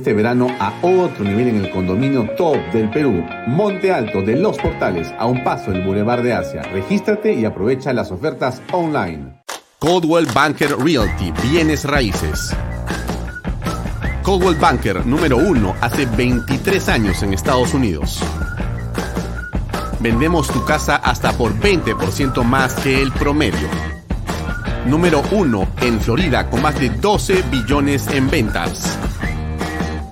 Este verano a otro nivel en el condominio top del Perú, Monte Alto de Los Portales, a un paso del Boulevard de Asia. Regístrate y aprovecha las ofertas online. Coldwell Banker Realty, bienes raíces. Coldwell Banker número uno hace 23 años en Estados Unidos. Vendemos tu casa hasta por 20% más que el promedio. Número uno en Florida con más de 12 billones en ventas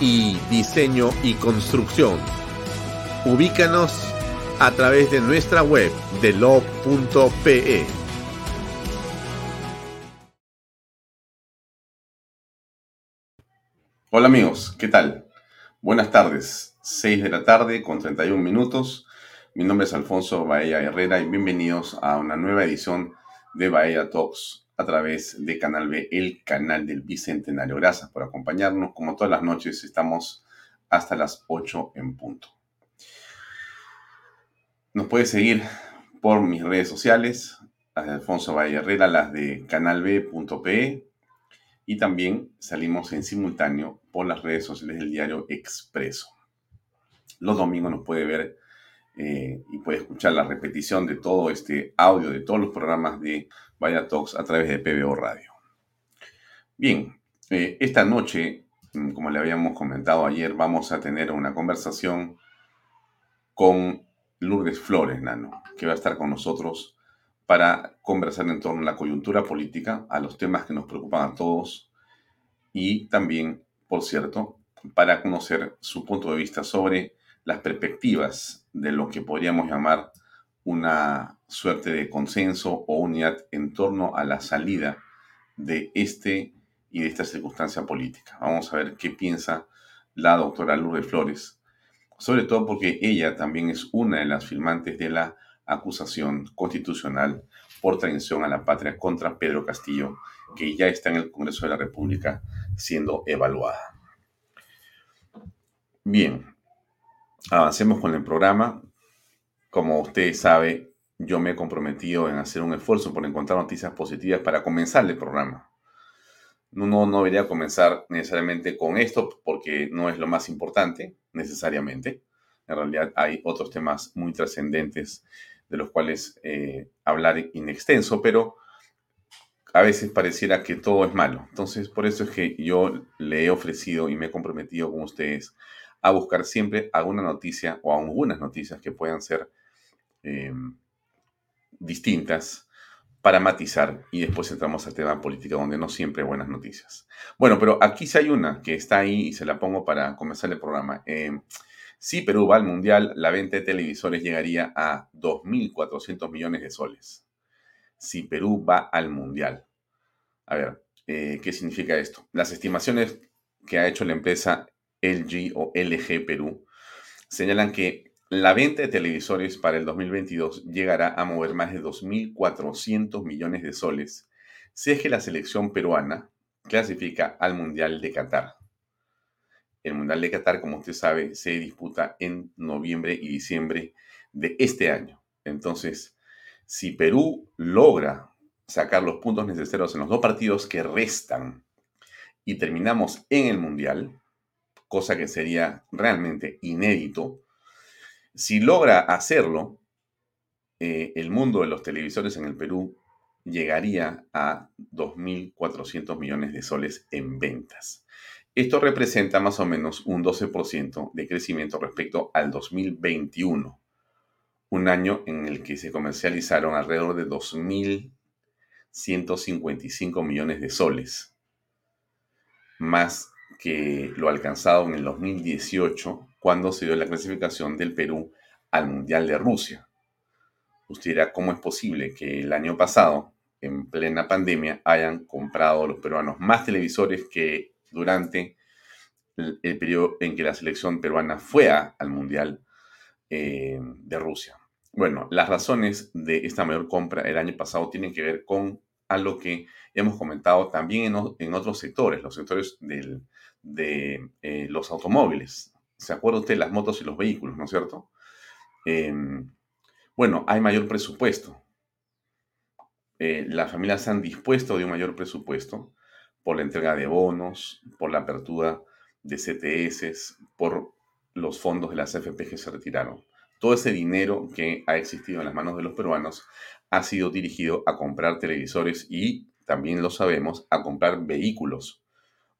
y diseño y construcción. Ubícanos a través de nuestra web de log.pe. Hola amigos, ¿qué tal? Buenas tardes, 6 de la tarde con 31 minutos. Mi nombre es Alfonso Baella Herrera y bienvenidos a una nueva edición de Baella Talks a través de Canal B, el canal del Bicentenario. Gracias por acompañarnos. Como todas las noches, estamos hasta las 8 en punto. Nos puede seguir por mis redes sociales, las de Alfonso Valle Herrera, las de canalb.pe y también salimos en simultáneo por las redes sociales del diario Expreso. Los domingos nos puede ver eh, y puede escuchar la repetición de todo este audio, de todos los programas de Vaya Talks a través de PBO Radio. Bien, eh, esta noche, mm, como le habíamos comentado ayer, vamos a tener una conversación con Lourdes Flores, Nano, que va a estar con nosotros para conversar en torno a la coyuntura política, a los temas que nos preocupan a todos y también, por cierto, para conocer su punto de vista sobre las perspectivas de lo que podríamos llamar una suerte de consenso o unidad en torno a la salida de este y de esta circunstancia política. Vamos a ver qué piensa la doctora Lourdes Flores, sobre todo porque ella también es una de las firmantes de la acusación constitucional por traición a la patria contra Pedro Castillo, que ya está en el Congreso de la República siendo evaluada. Bien, avancemos con el programa. Como usted sabe, yo me he comprometido en hacer un esfuerzo por encontrar noticias positivas para comenzar el programa. No, no debería comenzar necesariamente con esto porque no es lo más importante, necesariamente. En realidad hay otros temas muy trascendentes de los cuales eh, hablar in extenso, pero a veces pareciera que todo es malo. Entonces, por eso es que yo le he ofrecido y me he comprometido con ustedes a buscar siempre alguna noticia o algunas noticias que puedan ser Em, distintas para matizar y después entramos al tema política donde no siempre hay buenas noticias. Bueno, pero aquí sí hay una que está ahí y se la pongo para comenzar el programa. Eh, si Perú va al Mundial, la venta de televisores llegaría a 2.400 millones de soles. Si Perú va al Mundial. A ver, eh, ¿qué significa esto? Las estimaciones que ha hecho la empresa LG o LG Perú señalan que la venta de televisores para el 2022 llegará a mover más de 2.400 millones de soles si es que la selección peruana clasifica al Mundial de Qatar. El Mundial de Qatar, como usted sabe, se disputa en noviembre y diciembre de este año. Entonces, si Perú logra sacar los puntos necesarios en los dos partidos que restan y terminamos en el Mundial, cosa que sería realmente inédito, si logra hacerlo, eh, el mundo de los televisores en el Perú llegaría a 2.400 millones de soles en ventas. Esto representa más o menos un 12% de crecimiento respecto al 2021, un año en el que se comercializaron alrededor de 2.155 millones de soles, más que lo alcanzado en el 2018 cuando se dio la clasificación del Perú al Mundial de Rusia. Usted dirá, ¿cómo es posible que el año pasado, en plena pandemia, hayan comprado los peruanos más televisores que durante el, periodo en que la selección peruana fue al Mundial eh, de Rusia. Bueno, las razones de esta mayor compra el año pasado tienen que ver con algo que hemos comentado también en, otros sectores, los sectores de eh, los automóviles. ¿Se acuerda usted de las motos y los vehículos, no es cierto? Em, bueno, hay mayor presupuesto. Eh, las familias han dispuesto de un mayor presupuesto por la entrega de bonos, por la apertura de CTS, por los fondos de las AFP que se retiraron. Todo ese dinero que ha existido en las manos de los peruanos ha sido dirigido a comprar televisores y, también lo sabemos, a comprar vehículos,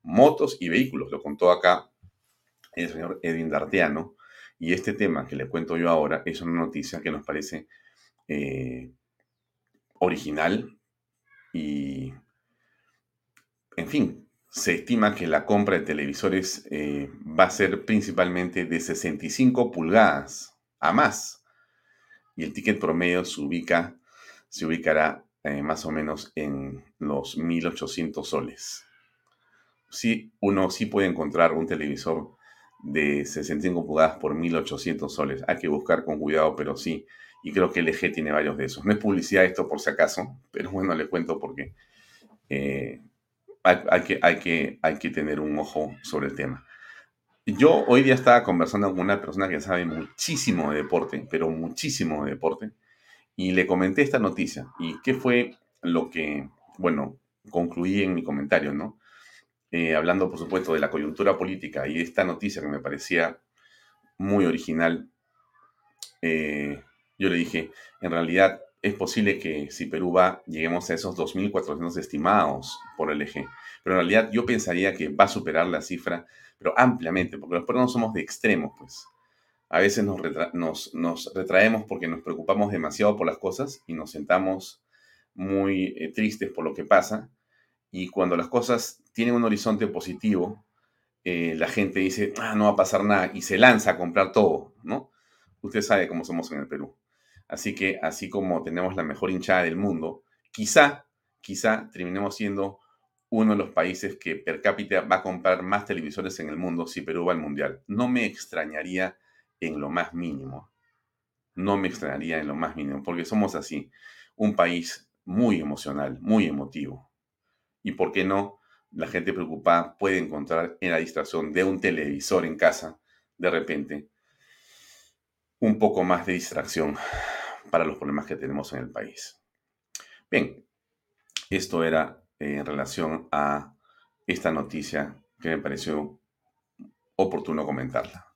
motos y vehículos. Lo contó acá el señor Edwin Dartiano. Y este tema que le cuento yo ahora es una noticia que nos parece eh, original y, en fin, se estima que la compra de televisores eh, va a ser principalmente de 65 pulgadas a más. Y el ticket promedio se ubica, se ubicará eh, más o menos en los 1800 soles. Sí, uno sí puede encontrar un televisor de 65 pulgadas por 1800 soles. Hay que buscar con cuidado, pero sí. Y creo que el eje tiene varios de esos. No es publicidad esto por si acaso, pero bueno, le cuento porque eh, hay, que, hay, que, hay que tener un ojo sobre el tema. Yo hoy día estaba conversando con una persona que sabe muchísimo de deporte, pero muchísimo de deporte, y le comenté esta noticia. ¿Y qué fue lo que, bueno, concluí en mi comentario, ¿no? Eh, hablando, por supuesto, de la coyuntura política y esta noticia que me parecía muy original, eh, yo le dije, en realidad es posible que si Perú va, lleguemos a esos 2.400 estimados por el eje. Pero en realidad yo pensaría que va a superar la cifra, pero ampliamente, porque los peruanos somos de extremos, pues. A veces nos, nos, retraemos porque nos preocupamos demasiado por las cosas y nos sentamos muy eh, tristes por lo que pasa. Y cuando las cosas tienen un horizonte positivo, eh, la gente dice, ah, no va a pasar nada, y se lanza a comprar todo, ¿no? Usted sabe cómo somos en el Perú. Así que, así como tenemos la mejor hinchada del mundo, quizá, quizá terminemos siendo uno de los países que per cápita va a comprar más televisores en el mundo si Perú va al Mundial. No me extrañaría en lo más mínimo. No me extrañaría en lo más mínimo, porque somos así, un país muy emocional, muy emotivo. Y por qué no, la gente preocupada puede encontrar en la distracción de un televisor en casa, de repente, un poco más de distracción para los problemas que tenemos en el país. Bien, esto era eh, en relación a esta noticia que me pareció oportuno comentarla.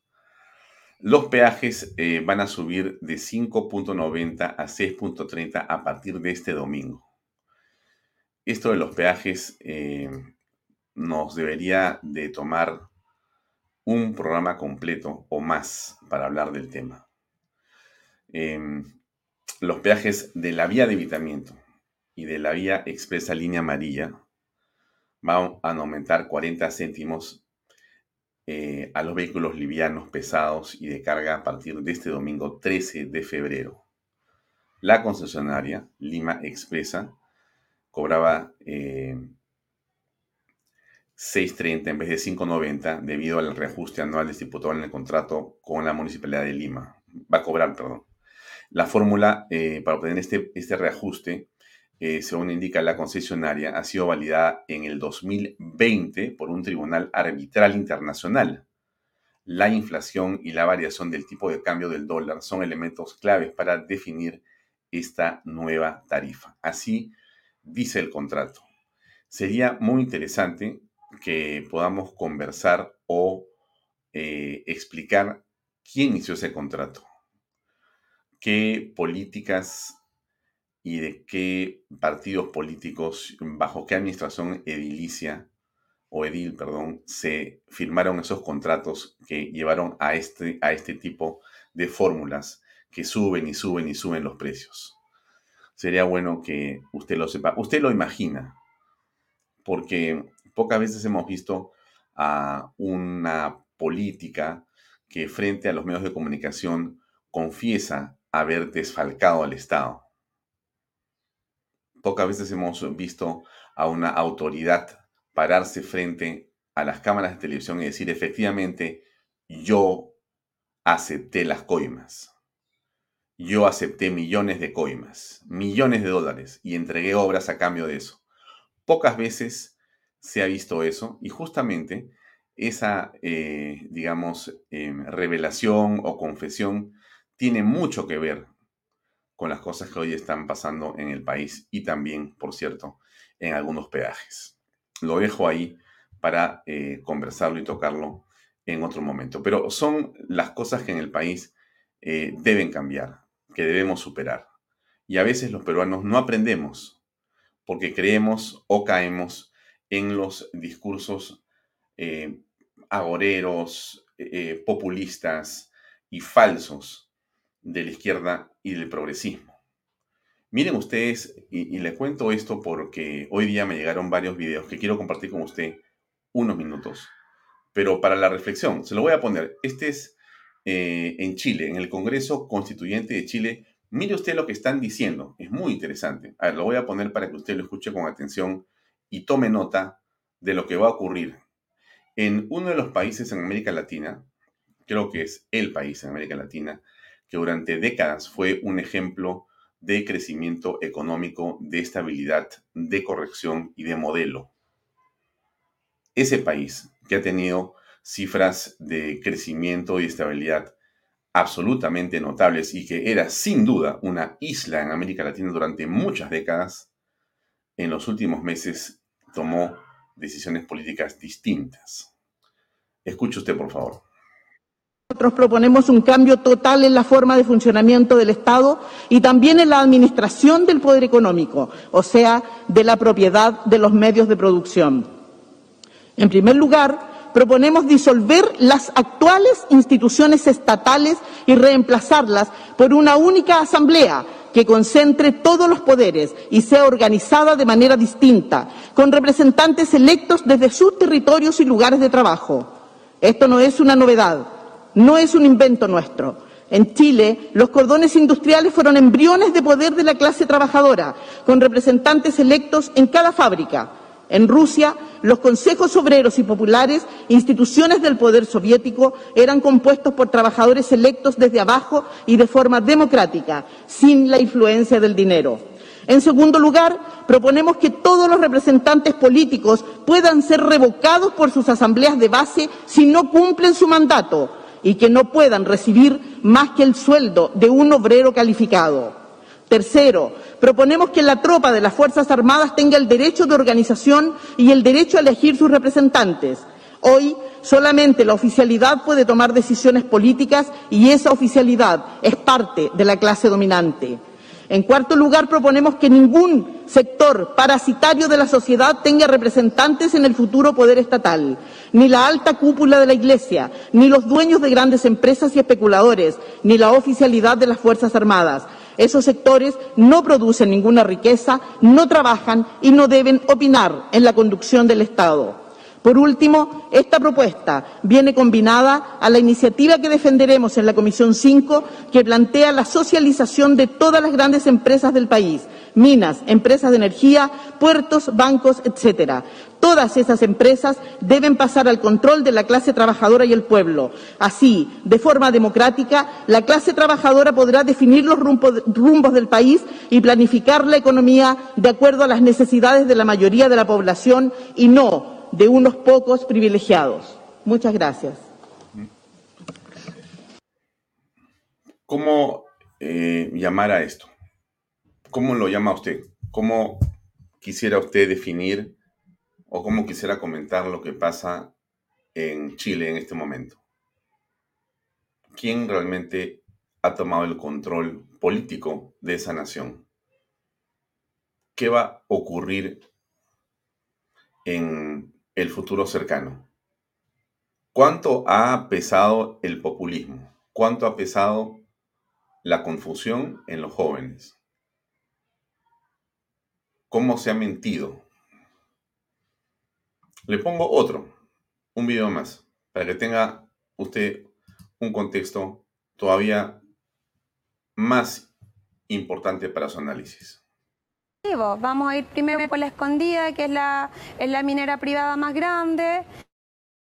Los peajes eh, van a subir de 5.90 a 6.30 a partir de este domingo. Esto de los peajes eh, nos debería de tomar un programa completo o más para hablar del tema. Em, los peajes de la vía de evitamiento y de la vía expresa línea amarilla van a aumentar 40 céntimos eh, a los vehículos livianos, pesados y de carga a partir de este domingo 13 de febrero. La concesionaria Lima Expresa cobraba 6.30 eh, en vez de 5.90 debido al reajuste anual estipulado en el contrato con la Municipalidad de Lima. Va a cobrar, perdón. La fórmula eh, para obtener este, este reajuste, eh, según indica la concesionaria, ha sido validada en el 2020 por un tribunal arbitral internacional. La inflación y la variación del tipo de cambio del dólar son elementos claves para definir esta nueva tarifa. Así dice el contrato. Sería muy interesante que podamos conversar o eh, explicar quién hizo ese contrato qué políticas y de qué partidos políticos, bajo qué administración edilicia o edil, perdón, se firmaron esos contratos que llevaron a este, a este tipo de fórmulas que suben y suben y suben los precios. Sería bueno que usted lo sepa. Usted lo imagina, porque pocas veces hemos visto a una política que frente a los medios de comunicación confiesa haber desfalcado al Estado. Pocas veces hemos visto a una autoridad pararse frente a las cámaras de televisión y decir efectivamente, yo acepté las coimas. Yo acepté millones de coimas, millones de dólares y entregué obras a cambio de eso. Pocas veces se ha visto eso y justamente esa, eh, digamos, em, revelación o confesión tiene mucho que ver con las cosas que hoy están pasando en el país y también, por cierto, en algunos peajes. Lo dejo ahí para eh, conversarlo y tocarlo en otro momento. Pero son las cosas que en el país eh, deben cambiar, que debemos superar. Y a veces los peruanos no aprendemos porque creemos o caemos en los discursos eh, agoreros, populistas y falsos de la izquierda y del progresismo. Miren ustedes, y, les cuento esto porque hoy día me llegaron varios videos que quiero compartir con usted unos minutos, pero para la reflexión, se lo voy a poner. Este es eh, en Chile, en el Congreso Constituyente de Chile. Mire usted lo que están diciendo, es muy interesante. A ver, lo voy a poner para que usted lo escuche con atención y tome nota de lo que va a ocurrir. En uno de los países en América Latina, creo que es el país en América Latina, que durante décadas fue un ejemplo de crecimiento económico, de estabilidad, de corrección y de modelo. Ese país que ha tenido cifras de crecimiento y estabilidad absolutamente notables y que era sin duda una isla en América Latina durante muchas décadas, en los últimos meses tomó decisiones políticas distintas. Escuche usted, por favor. Nosotros proponemos un cambio total en la forma de funcionamiento del Estado y también en la administración del poder económico, o sea, de la propiedad de los medios de producción. En primer lugar, proponemos disolver las actuales instituciones estatales y reemplazarlas por una única asamblea que concentre todos los poderes y sea organizada de manera distinta, con representantes electos desde sus territorios y lugares de trabajo. Esto no es una novedad no es un invento nuestro. En Chile, los cordones industriales fueron embriones de poder de la clase trabajadora, con representantes electos en cada fábrica. En Rusia, los consejos obreros y populares, instituciones del poder soviético, eran compuestos por trabajadores electos desde abajo y de forma democrática, sin la influencia del dinero. En segundo lugar, proponemos que todos los representantes políticos puedan ser revocados por sus asambleas de base si no cumplen su mandato y que no puedan recibir más que el sueldo de un obrero calificado. Tercero, proponemos que la tropa de las Fuerzas Armadas tenga el derecho de organización y el derecho a elegir sus representantes. Hoy solamente la oficialidad puede tomar decisiones políticas y esa oficialidad es parte de la clase dominante. En cuarto lugar, proponemos que ningún sector parasitario de la sociedad tenga representantes en el futuro poder estatal, ni la alta cúpula de la Iglesia, ni los dueños de grandes empresas y especuladores, ni la oficialidad de las Fuerzas Armadas. Esos sectores no producen ninguna riqueza, no trabajan y no deben opinar en la conducción del Estado. Por último, esta propuesta viene combinada a la iniciativa que defenderemos en la Comisión 5, que plantea la socialización de todas las grandes empresas del país, minas, empresas de energía, puertos, bancos, etcétera. Todas esas empresas deben pasar al control de la clase trabajadora y el pueblo. Así, de forma democrática, la clase trabajadora podrá definir los rumbos del país y planificar la economía de acuerdo a las necesidades de la mayoría de la población y no de unos pocos privilegiados. Muchas gracias. ¿Cómo eh, llamar a esto? ¿Cómo lo llama usted? ¿Cómo quisiera usted definir o cómo quisiera comentar lo que pasa en Chile en este momento? ¿Quién realmente ha tomado el control político de esa nación? ¿Qué va a ocurrir en el futuro cercano. ¿Cuánto ha pesado el populismo? ¿Cuánto ha pesado la confusión en los jóvenes? ¿Cómo se ha mentido? Le pongo otro, un video más, para que tenga usted un contexto todavía más importante para su análisis. Vamos a ir primero por la escondida, que es la, es la minera privada más grande.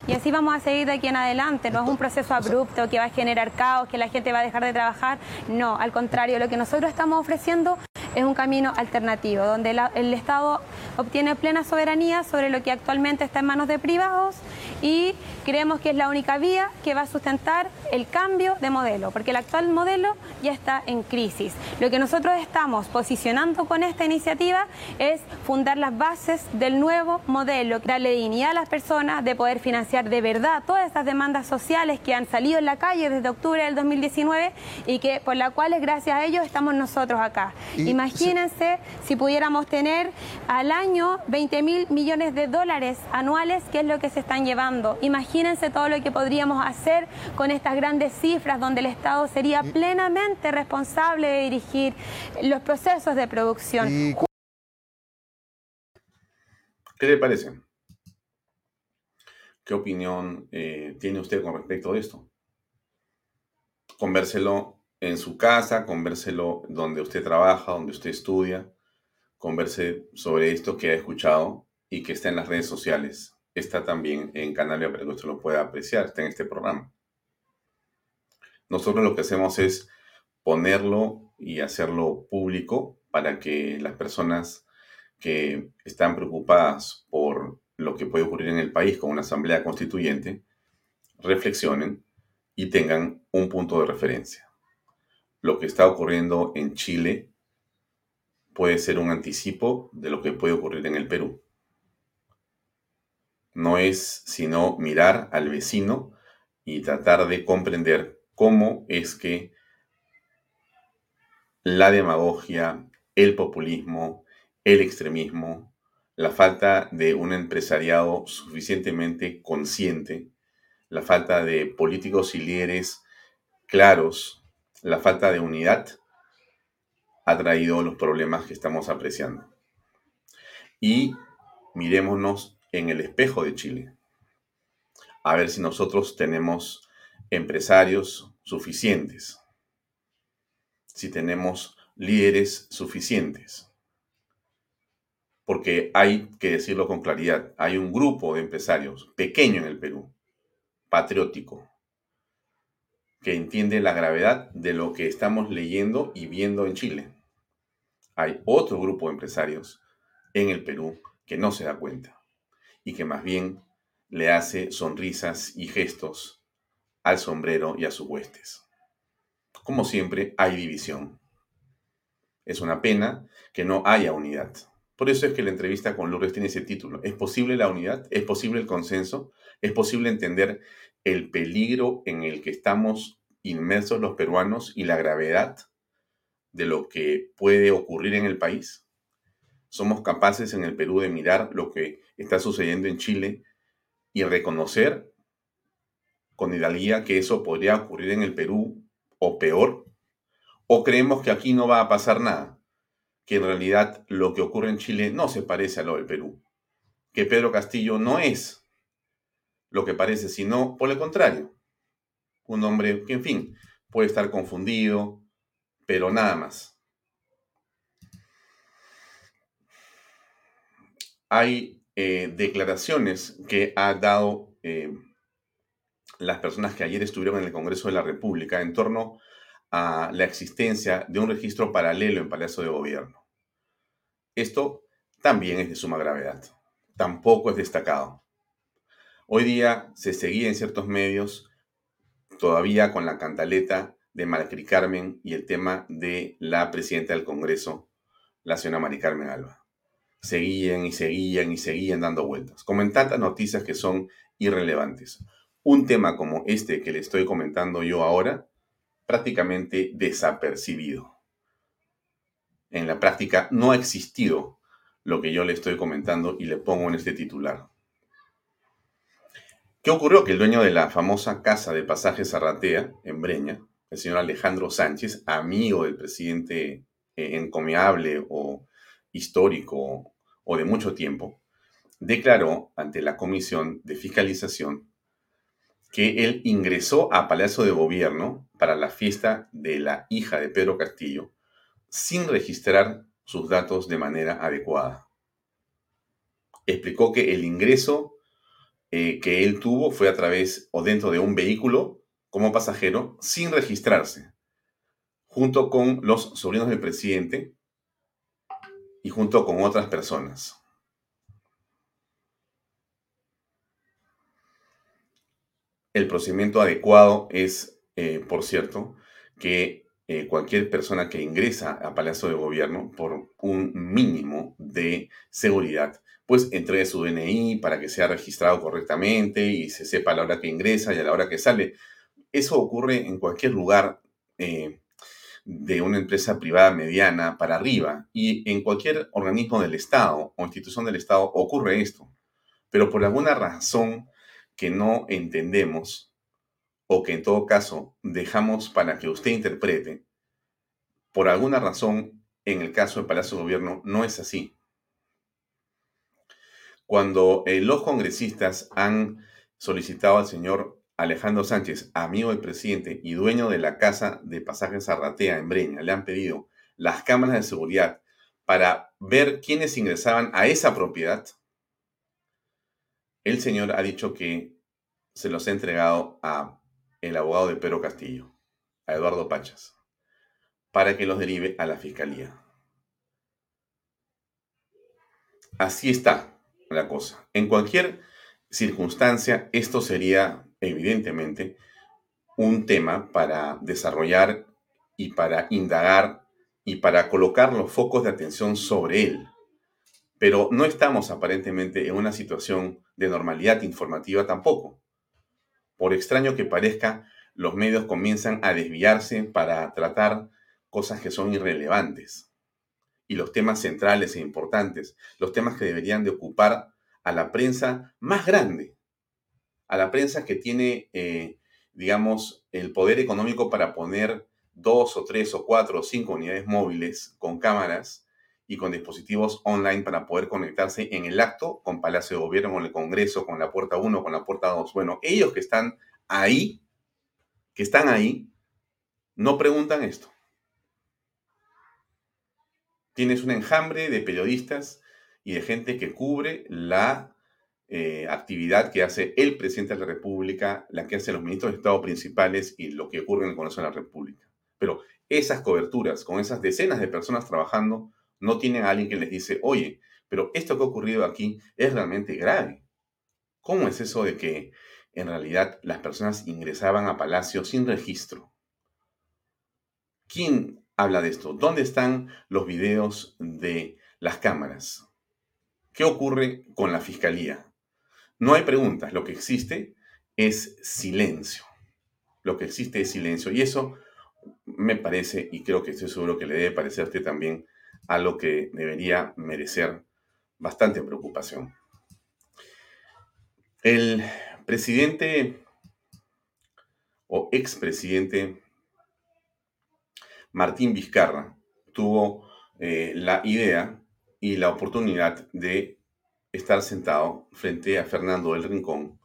Y así vamos a seguir de aquí en adelante. No es un proceso abrupto que va a generar caos, que la gente va a dejar de trabajar. No, al contrario, lo que nosotros estamos ofreciendo es un camino alternativo, donde el Estado obtiene plena soberanía sobre lo que actualmente está en manos de privados y creemos que es la única vía que va a sustentar el cambio de modelo, porque el actual modelo ya está en crisis. Lo que nosotros estamos posicionando con esta iniciativa es fundar las bases del nuevo modelo, darle dignidad a las personas de poder financiar de verdad todas estas demandas sociales que han salido en la calle desde octubre del 2019 y que por las cuales gracias a ellos estamos nosotros acá. Imagínense si pudiéramos tener al año 20 mil millones de dólares anuales, que es lo que se están llevando. Imagínense todo lo que podríamos hacer con estas grandes cifras donde el Estado sería plenamente responsable de dirigir los procesos de producción. ¿Qué le parece? ¿Qué opinión eh, tiene usted con respecto a esto? Convérselo en su casa, convérselo donde usted trabaja, donde usted estudia, converse sobre esto que ha escuchado y que está en las redes sociales. Está también en Canalia para que usted lo pueda apreciar, está en este programa. Nosotros lo que hacemos es ponerlo y hacerlo público para que las personas que están preocupadas por lo que puede ocurrir en el país con una asamblea constituyente reflexionen y tengan un punto de referencia. Lo que está ocurriendo en Chile puede ser un anticipo de lo que puede ocurrir en el Perú. No es sino mirar al vecino y tratar de comprender cómo es que la demagogia, el populismo, el extremismo, la falta de un empresariado suficientemente consciente, la falta de políticos y líderes claros, la falta de unidad, ha traído los problemas que estamos apreciando. Y mirémonos en el espejo de Chile, a ver si nosotros tenemos empresarios suficientes, si tenemos líderes suficientes. Porque hay que decirlo con claridad, hay un grupo de empresarios pequeño en el Perú, patriótico, que entiende la gravedad de lo que estamos leyendo y viendo en Chile hay otro grupo de empresarios en el Perú que no se da cuenta y que más bien le hace sonrisas y gestos al sombrero y a sus huestes. Como siempre, hay división. Es una pena que no haya unidad. Por eso es que la entrevista con Lourdes tiene ese título. ¿Es posible la unidad? ¿Es posible el consenso? ¿Es posible entender el peligro en el que estamos inmersos los peruanos y la gravedad de lo que puede ocurrir en el país? ¿Somos capaces en el Perú de mirar lo que está sucediendo en Chile y reconocer con hidalguía que eso podría ocurrir en el Perú o peor? ¿O creemos que aquí no va a pasar nada? Que en realidad lo que ocurre en Chile no se parece a lo del Perú. Que Pedro Castillo no es lo que parece, sino por el contrario. Un hombre que, en fin, puede estar confundido, pero nada más. Hay eh, declaraciones que ha dado eh, las personas que ayer estuvieron en el Congreso de la República en torno a la existencia de un registro paralelo en Palacio de Gobierno. Esto también es de suma gravedad. Tampoco es destacado. Hoy día se seguía en ciertos medios todavía con la cantaleta de Mari Carmen y el tema de la presidenta del Congreso, la señora Mari Carmen Alba. Seguían y seguían y seguían dando vueltas, como tantas noticias que son irrelevantes. Un tema como este que le estoy comentando yo ahora, prácticamente desapercibido. En la práctica no ha existido lo que yo le estoy comentando y le pongo en este titular. ¿Qué ocurrió? Que el dueño de la famosa casa de pasajes Zarratea, en Breña, el señor Alejandro Sánchez, amigo del presidente eh, encomiable o histórico o de mucho tiempo, declaró ante la Comisión de Fiscalización que él ingresó a Palacio de Gobierno para la fiesta de la hija de Pedro Castillo sin registrar sus datos de manera adecuada. Explicó que el ingreso eh, que él tuvo fue a través o dentro de un vehículo como pasajero sin registrarse, junto con los sobrinos del presidente y junto con otras personas. El procedimiento adecuado es, eh, por cierto, que eh, cualquier persona que ingresa a Palacio de Gobierno por un mínimo de seguridad, pues entregue su DNI para que sea registrado correctamente y se sepa a la hora que ingresa y a la hora que sale. Eso ocurre en cualquier lugar eh, de una empresa privada mediana para arriba y en cualquier organismo del Estado o institución del Estado ocurre esto. Pero por alguna razón que no entendemos o que en todo caso dejamos para que usted interprete, por alguna razón en el caso del Palacio de Gobierno no es así. Cuando eh, los congresistas han solicitado al señor Alejandro Sánchez, amigo del presidente y dueño de la casa de pasajes Arratea en Breña, le han pedido las cámaras de seguridad para ver quiénes ingresaban a esa propiedad, el señor ha dicho que se los ha entregado a el abogado de Pedro Castillo, a Eduardo Pachas, para que los derive a la fiscalía. Así está la cosa. En cualquier circunstancia, esto sería evidentemente un tema para desarrollar y para indagar y para colocar los focos de atención sobre él. Pero no estamos aparentemente en una situación de normalidad informativa tampoco. Por extraño que parezca, los medios comienzan a desviarse para tratar cosas que son irrelevantes. Y los temas centrales e importantes, los temas que deberían de ocupar a la prensa más grande, a la prensa que tiene, eh, digamos, el poder económico para poner dos o tres o cuatro o cinco unidades móviles con cámaras y con dispositivos online para poder conectarse en el acto con Palacio de Gobierno, con el Congreso, con la puerta 1, con la puerta 2. Bueno, ellos que están ahí, que están ahí, no preguntan esto. Tienes un enjambre de periodistas y de gente que cubre la eh, actividad que hace el presidente de la República, la que hacen los ministros de Estado principales y lo que ocurre en el Congreso de la República. Pero esas coberturas, con esas decenas de personas trabajando, no tienen a alguien que les dice, oye, pero esto que ha ocurrido aquí es realmente grave. ¿Cómo es eso de que en realidad las personas ingresaban a Palacio sin registro? ¿Quién habla de esto? ¿Dónde están los videos de las cámaras? ¿Qué ocurre con la fiscalía? No hay preguntas, lo que existe es silencio. Lo que existe es silencio. Y eso me parece, y creo que estoy seguro que le debe parecerte también, a lo que debería merecer bastante preocupación. El presidente o expresidente Martín Vizcarra tuvo eh, la idea y la oportunidad de estar sentado frente a Fernando del Rincón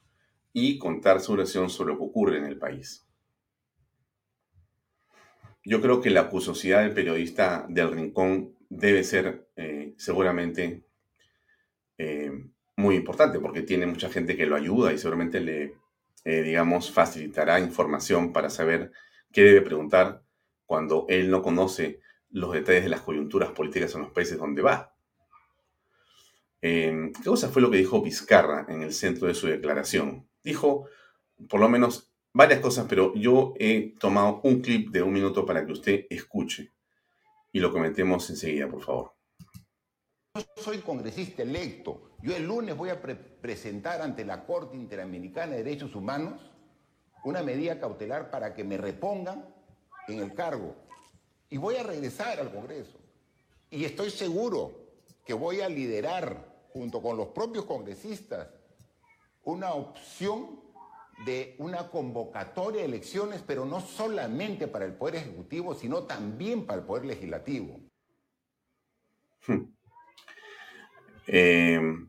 y contar su oración sobre lo que ocurre en el país. Yo creo que la acusosidad del periodista del Rincón debe ser eh, seguramente eh, muy importante porque tiene mucha gente que lo ayuda y seguramente le, eh, digamos, facilitará información para saber qué debe preguntar cuando él no conoce los detalles de las coyunturas políticas en los países donde va. ¿Qué cosa fue lo que dijo Vizcarra en el centro de su declaración? Dijo, por lo menos, varias cosas, pero yo he tomado un clip de un minuto para que usted escuche y lo comentemos enseguida, por favor. Yo soy congresista electo. Yo el lunes voy a presentar ante la Corte Interamericana de Derechos Humanos una medida cautelar para que me repongan en el cargo. Y voy a regresar al Congreso. Y estoy seguro que voy a liderar, junto con los propios congresistas, una opción de una convocatoria de elecciones, pero no solamente para el Poder Ejecutivo, sino también para el Poder Legislativo. Hmm. Em,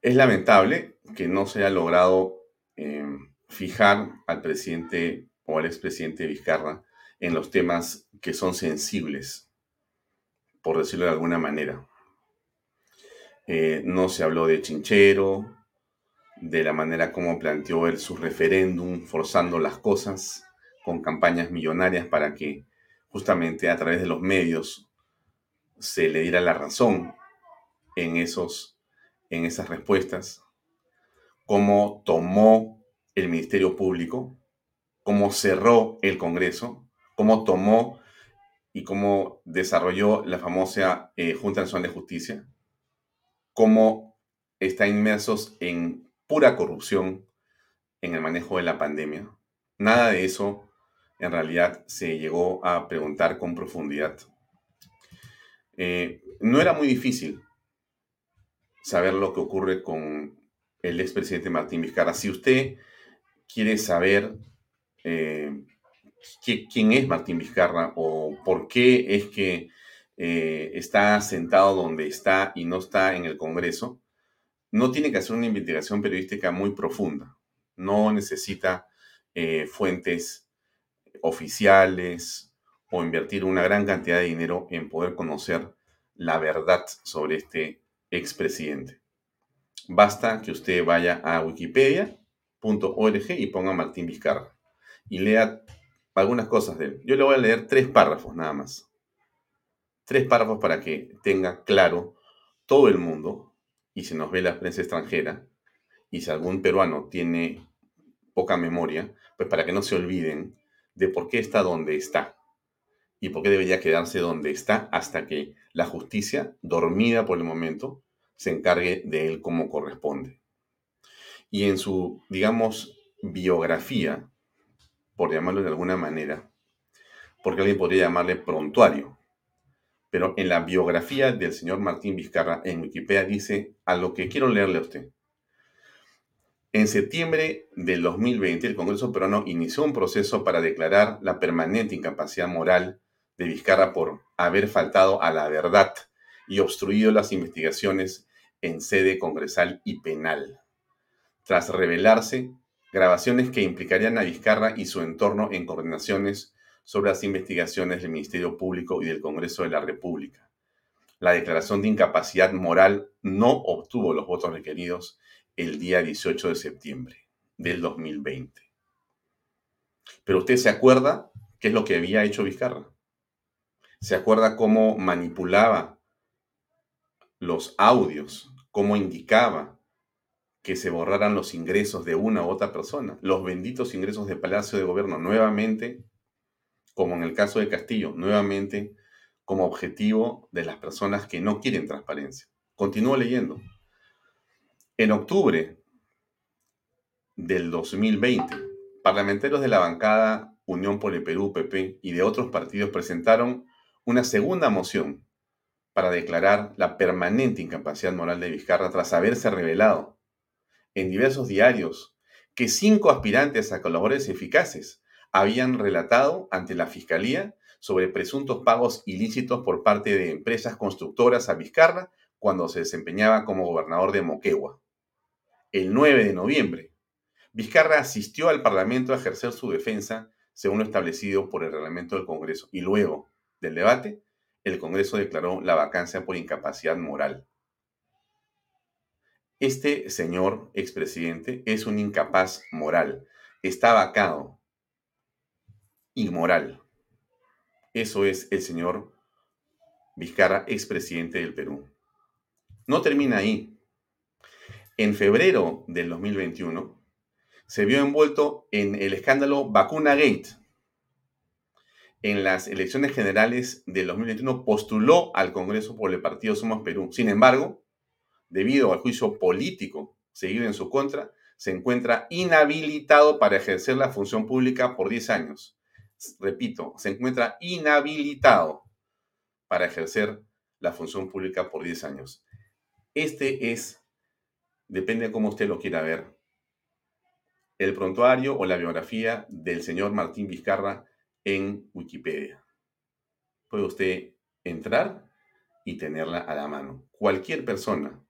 es lamentable que no se haya logrado em, fijar al presidente o al expresidente Vizcarra en los temas que son sensibles, por decirlo de alguna manera. Eh, no se habló de Chinchero, de la manera como planteó él su referéndum, forzando las cosas con campañas millonarias para que justamente a través de los medios se le diera la razón en, esos, en esas respuestas, cómo tomó el Ministerio Público, cómo cerró el Congreso, cómo tomó y cómo desarrolló la famosa eh, Junta Nacional de Justicia, cómo está inmersos en pura corrupción en el manejo de la pandemia. Nada de eso en realidad se llegó a preguntar con profundidad. Eh, no era muy difícil saber lo que ocurre con el expresidente Martín Vizcarra. Si usted quiere saber eh, quién es Martín Vizcarra o por qué es que eh, está sentado donde está y no está en el Congreso, no tiene que hacer una investigación periodística muy profunda. No necesita eh, fuentes oficiales o invertir una gran cantidad de dinero en poder conocer la verdad sobre este expresidente. Basta que usted vaya a wikipedia.org y ponga Martín Vizcarra y lea algunas cosas de él. Yo le voy a leer tres párrafos nada más. Tres párrafos para que tenga claro todo el mundo y se nos ve la prensa extranjera y si algún peruano tiene poca memoria, pues para que no se olviden de por qué está donde está y por qué debería quedarse donde está hasta que la justicia, dormida por el momento, se encargue de él como corresponde. Y en su, digamos, biografía, por llamarlo de alguna manera, porque alguien podría llamarle prontuario, pero en la biografía del señor Martín Vizcarra en Wikipedia dice a lo que quiero leerle a usted. En septiembre del 2020, el Congreso peruano inició un proceso para declarar la permanente incapacidad moral de Vizcarra por haber faltado a la verdad y obstruido las investigaciones en sede congresal y penal. Tras revelarse grabaciones que implicarían a Vizcarra y su entorno en coordinaciones sobre las investigaciones del Ministerio Público y del Congreso de la República. La declaración de incapacidad moral no obtuvo los votos requeridos el día 18 de septiembre del 2020. Pero usted se acuerda qué es lo que había hecho Vizcarra. Se acuerda cómo manipulaba los audios, cómo indicaba que se borraran los ingresos de una u otra persona, los benditos ingresos de Palacio de Gobierno, nuevamente como en el caso de Castillo, nuevamente como objetivo de las personas que no quieren transparencia. Continúo leyendo. En octubre del 2020, parlamentarios de la bancada Unión por el Perú, PP, y de otros partidos presentaron una segunda moción para declarar la permanente incapacidad moral de Vizcarra tras haberse revelado en diversos diarios que cinco aspirantes a colaboradores eficaces habían relatado ante la Fiscalía sobre presuntos pagos ilícitos por parte de empresas constructoras a Vizcarra cuando se desempeñaba como gobernador de Moquegua. El 9 de noviembre, Vizcarra asistió al Parlamento a ejercer su defensa según lo establecido por el reglamento del Congreso y luego del debate, el Congreso declaró la vacancia por incapacidad moral. Este señor expresidente es un incapaz moral. Está vacado inmoral. Eso es el señor Vizcarra, expresidente del Perú. No termina ahí. En febrero del 2021 se vio envuelto en el escándalo Vacuna Gate. En las elecciones generales del 2021 postuló al Congreso por el partido Somos Perú. Sin embargo, debido al juicio político seguido en su contra, se encuentra inhabilitado para ejercer la función pública por 10 años repito, se encuentra inhabilitado para ejercer la función pública por 10 años. Este es, depende de cómo usted lo quiera ver, el prontuario o la biografía del señor Martín Vizcarra en Wikipedia. Puede usted entrar y tenerla a la mano. Cualquier persona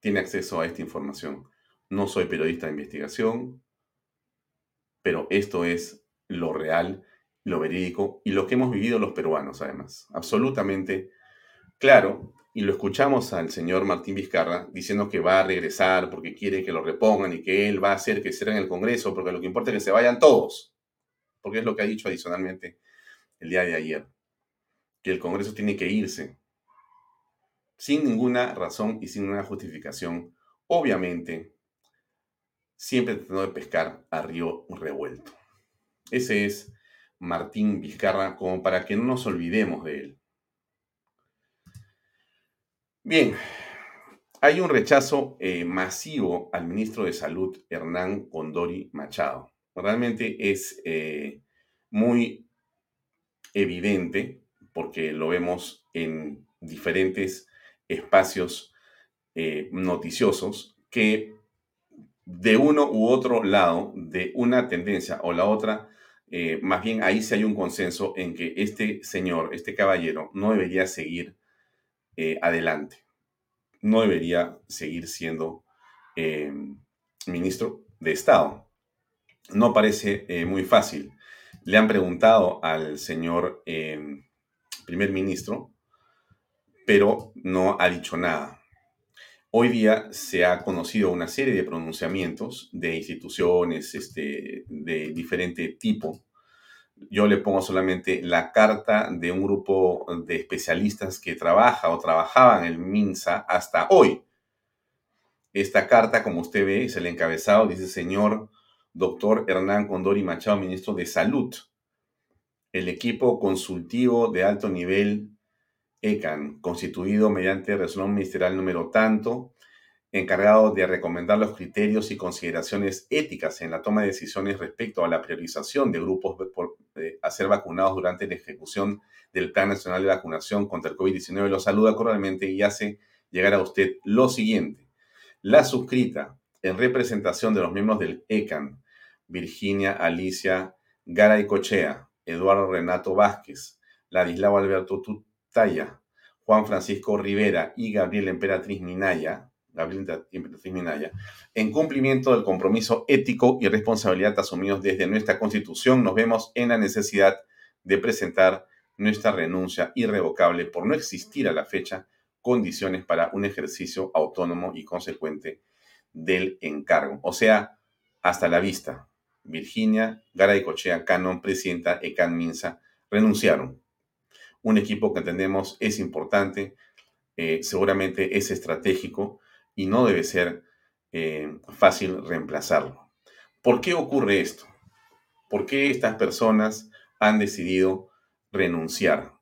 tiene acceso a esta información. No soy periodista de investigación, pero esto es lo real lo verídico y lo que hemos vivido los peruanos, además. Absolutamente claro. y lo escuchamos al señor Martín Vizcarra diciendo que va a regresar porque quiere que lo repongan y que él va a hacer que en el Congreso, porque lo que importa es que se vayan todos, porque es lo que ha dicho adicionalmente el día de ayer, que el Congreso tiene que irse sin ninguna razón y sin una justificación, obviamente, siempre tratando de pescar a río revuelto. Ese es Martín Vizcarra, como para que no nos olvidemos de él. Bien, hay un rechazo eh, masivo al ministro de Salud, Hernán Condori Machado. Realmente es eh, muy evidente, porque lo vemos en diferentes espacios eh, noticiosos, que de uno u otro lado, de una tendencia o la otra, más bien ahí sí hay un consenso en que este señor, este caballero, no debería seguir eh, adelante. No debería seguir siendo eh, ministro de Estado. No parece eh, muy fácil. Le han preguntado al señor primer ministro, pero no ha dicho nada. Hoy día se ha conocido una serie de pronunciamientos de instituciones este, de diferente tipo yo le pongo solamente la carta de un grupo de especialistas que trabaja o trabajaban en el MINSA hasta hoy. Esta carta, como usted ve, es el encabezado, dice señor doctor Hernán Condori Machado, ministro de Salud. El equipo consultivo de alto nivel ECAN, constituido mediante resolución ministerial número tanto, encargado de recomendar los criterios y consideraciones éticas en la toma de decisiones respecto a la priorización de grupos a ser vacunados durante la ejecución del Plan Nacional de Vacunación contra el COVID-19, lo saluda cordialmente y hace llegar a usted lo siguiente. La suscrita en representación de los miembros del ECAN, Virginia Alicia Garay Cochea, Eduardo Renato Vázquez, Ladislao Alberto Tutaya, Juan Francisco Rivera y Gabriel Emperatriz Minaya, Gabriel Minaya, en cumplimiento del compromiso ético y responsabilidad asumidos desde nuestra Constitución, nos vemos en la necesidad de presentar nuestra renuncia irrevocable por no existir a la fecha condiciones para un ejercicio autónomo y consecuente del encargo. O sea, hasta la vista. Virginia, Garay Cochea, Canon, presidenta Ecan Minsa, renunciaron. Un equipo que entendemos es importante, eh, seguramente es estratégico, y no debe ser eh, fácil reemplazarlo. ¿Por qué ocurre esto? ¿Por qué estas personas han decidido renunciar?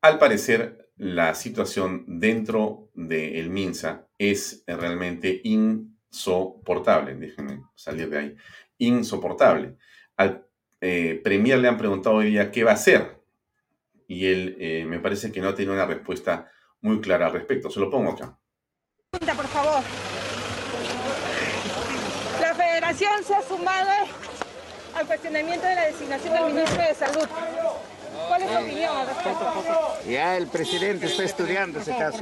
Al parecer, la situación dentro del MINSA es realmente insoportable. Déjenme salir de ahí. Insoportable. Al eh, Premier le han preguntado hoy día qué va a hacer. Y él eh, me parece que no tenido una respuesta muy clara al respecto. Se lo pongo acá por favor. La federación se ha sumado al cuestionamiento de la designación del ministro de Salud. ¿Cuál es su opinión al respecto? Ya el presidente está estudiando ese caso.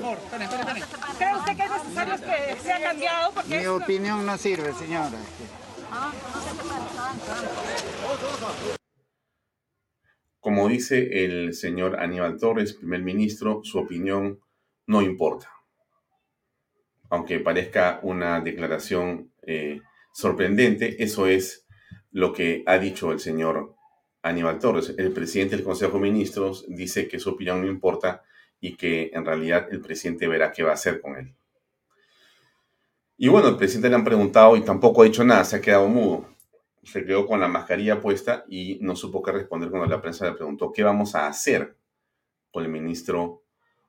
¿Cree usted que es necesario que sea cambiado? Mi opinión no sirve, señora. Como dice el señor Aníbal Torres, primer ministro, su opinión no importa aunque parezca una declaración eh, sorprendente, eso es lo que ha dicho el señor Aníbal Torres. El presidente del Consejo de Ministros dice que su opinión no importa y que en realidad el presidente verá qué va a hacer con él. Y bueno, el presidente le han preguntado y tampoco ha dicho nada, se ha quedado mudo. Se quedó con la mascarilla puesta y no supo qué responder cuando la prensa le preguntó qué vamos a hacer con el ministro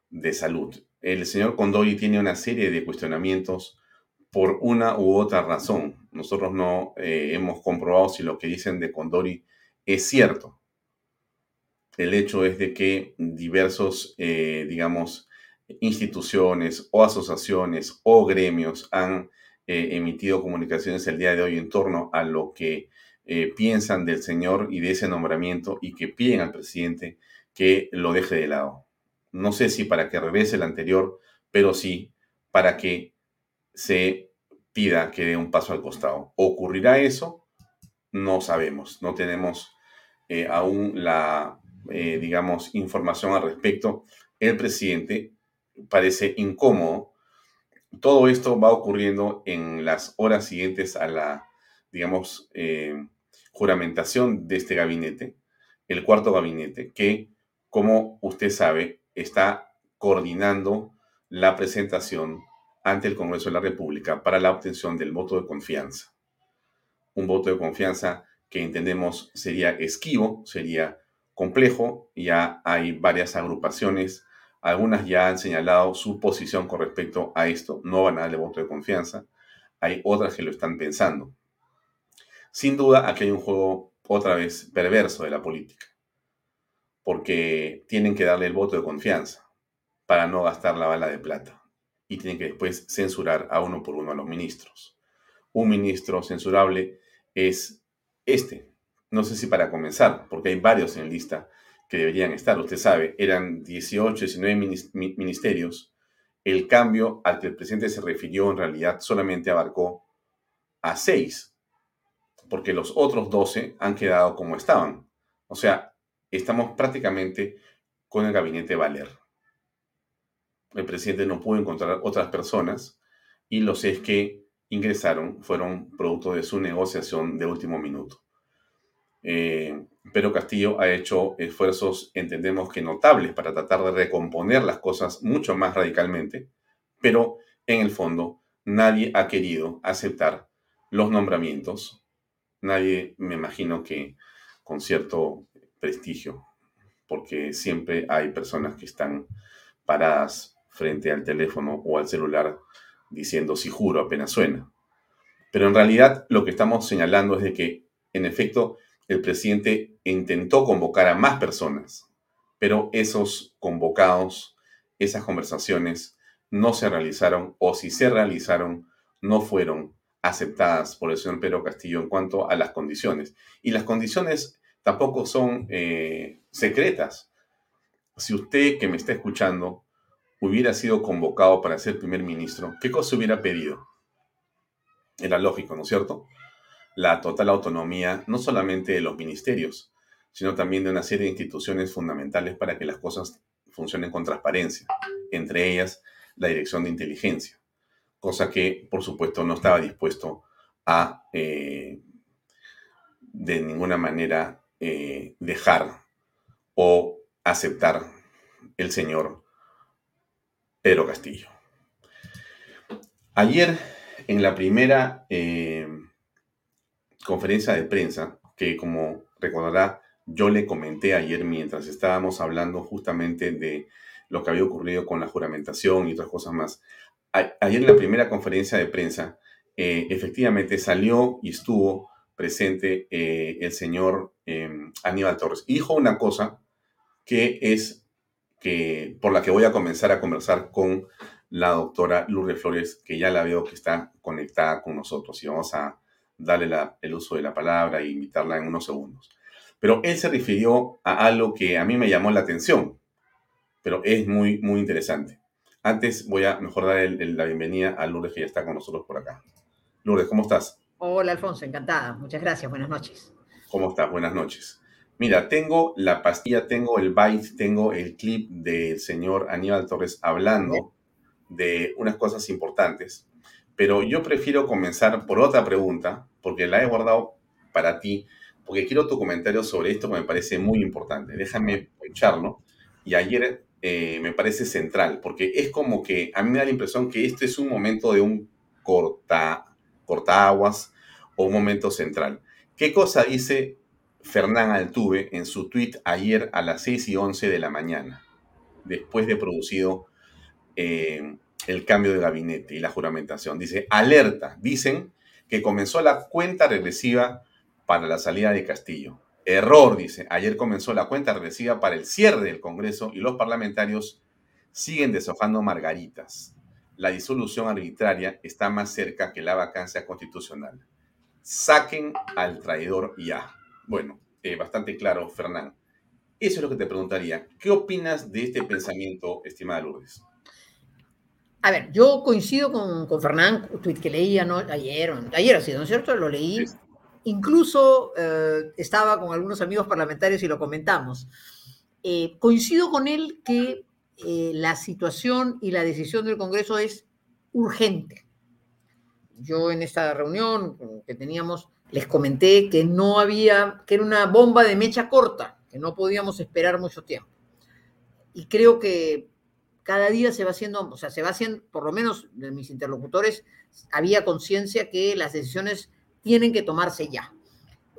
de Salud el señor Condori tiene una serie de cuestionamientos por una u otra razón. Nosotros no eh, hemos comprobado si lo que dicen de Condori es cierto. El hecho es de que diversos, eh, digamos, instituciones o asociaciones o gremios han eh, emitido comunicaciones el día de hoy en torno a lo que piensan del señor y de ese nombramiento y que piden al presidente que lo deje de lado. No sé si para que regrese el anterior, pero sí para que se pida que dé un paso al costado. ¿Ocurrirá eso? No sabemos, no tenemos eh, aún la, eh, digamos, información al respecto, el presidente parece incómodo. Todo esto va ocurriendo en las horas siguientes a la, digamos, eh, juramentación de este gabinete, el cuarto gabinete, que, como usted sabe, está coordinando la presentación ante el Congreso de la República para la obtención del voto de confianza. Un voto de confianza que entendemos sería esquivo, sería complejo, ya hay varias agrupaciones, algunas ya han señalado su posición con respecto a esto, no van a darle voto de confianza, hay otras que lo están pensando. Sin duda, aquí hay un juego otra vez perverso de la política, porque tienen que darle el voto de confianza para no gastar la bala de plata y tienen que después censurar a uno por uno a los ministros. Un ministro censurable es este. No sé si para comenzar, porque hay varios en lista que deberían estar. Usted sabe, eran 18, 19 ministerios. El cambio al que el presidente se refirió en realidad solamente abarcó a 6, porque los otros 12 han quedado como estaban. O sea, estamos prácticamente con el gabinete Valer el presidente no pudo encontrar otras personas y los es que ingresaron fueron producto de su negociación de último minuto. Eh, pero Castillo ha hecho esfuerzos, entendemos que notables, para tratar de recomponer las cosas mucho más radicalmente, pero en el fondo nadie ha querido aceptar los nombramientos. Nadie, me imagino que con cierto prestigio, porque siempre hay personas que están paradas frente al teléfono o al celular diciendo si juro apenas suena. Pero en realidad lo que estamos señalando es de que, en efecto, el presidente intentó convocar a más personas, pero esos convocados, esas conversaciones no se realizaron o si se realizaron, no fueron aceptadas por el señor Pedro Castillo en cuanto a las condiciones. Y las condiciones tampoco son eh, secretas. Si usted que me está escuchando hubiera sido convocado para ser primer ministro, ¿qué cosa hubiera pedido? Era lógico, ¿no es cierto? La total autonomía no solamente de los ministerios, sino también de una serie de instituciones fundamentales para que las cosas funcionen con transparencia, entre ellas la Dirección de Inteligencia, cosa que por supuesto no estaba dispuesto a eh, de ninguna manera eh, dejar o aceptar el señor Pedro Castillo. Ayer, en la primera eh, conferencia de prensa, que como recordará, yo le comenté ayer mientras estábamos hablando justamente de lo que había ocurrido con la juramentación y otras cosas más. ayer en la primera conferencia de prensa, eh, efectivamente salió y estuvo presente eh, el señor Aníbal Torres. Y dijo una cosa que es que, por la que voy a comenzar a conversar con la doctora Lourdes Flores, que ya la veo que está conectada con nosotros y vamos a darle el uso de la palabra e invitarla en unos segundos. Pero él se refirió a algo que a mí me llamó la atención, pero es muy, muy interesante. Antes voy a mejor dar la bienvenida a Lourdes que ya está con nosotros por acá. Lourdes, ¿cómo estás? Hola Alfonso, encantada. Muchas gracias. Buenas noches. ¿Cómo estás? Buenas noches. Mira, tengo la pastilla, tengo el byte, tengo el clip del señor Aníbal Torres hablando de unas cosas importantes, pero yo prefiero comenzar por otra pregunta, porque la he guardado para ti, porque quiero tu comentario sobre esto que me parece muy importante. Déjame echarlo. Y ayer eh, me parece central, porque es como que a mí me da la impresión que este es un momento de un corta, corta aguas o un momento central. ¿Qué cosa dice Fernán Altuve en su tweet ayer a las 6 y 11 de la mañana, después de producido eh, el cambio de gabinete y la juramentación. Dice, alerta, dicen que comenzó la cuenta regresiva para la salida de Castillo. Error, dice, ayer comenzó la cuenta regresiva para el cierre del Congreso y los parlamentarios siguen deshojando margaritas. La disolución arbitraria está más cerca que la vacancia constitucional. Saquen al traidor ya. Bueno, eh, bastante claro, Fernán. Eso es lo que te preguntaría. ¿Qué opinas de este pensamiento, estimada Lourdes? A ver, yo coincido con, con Fernán, un tweet que leía ¿no? ayer, ayer ha sido, ¿no es cierto? Lo leí. Incluso eh, estaba con algunos amigos parlamentarios y lo comentamos. Eh, coincido con él que eh, la situación y la decisión del Congreso es urgente. Yo en esta reunión que teníamos les comenté que no había, que era una bomba de mecha corta, que no podíamos esperar mucho tiempo. Y creo que cada día se va haciendo, o sea, se va haciendo, por lo menos de mis interlocutores, había conciencia que las decisiones tienen que tomarse ya.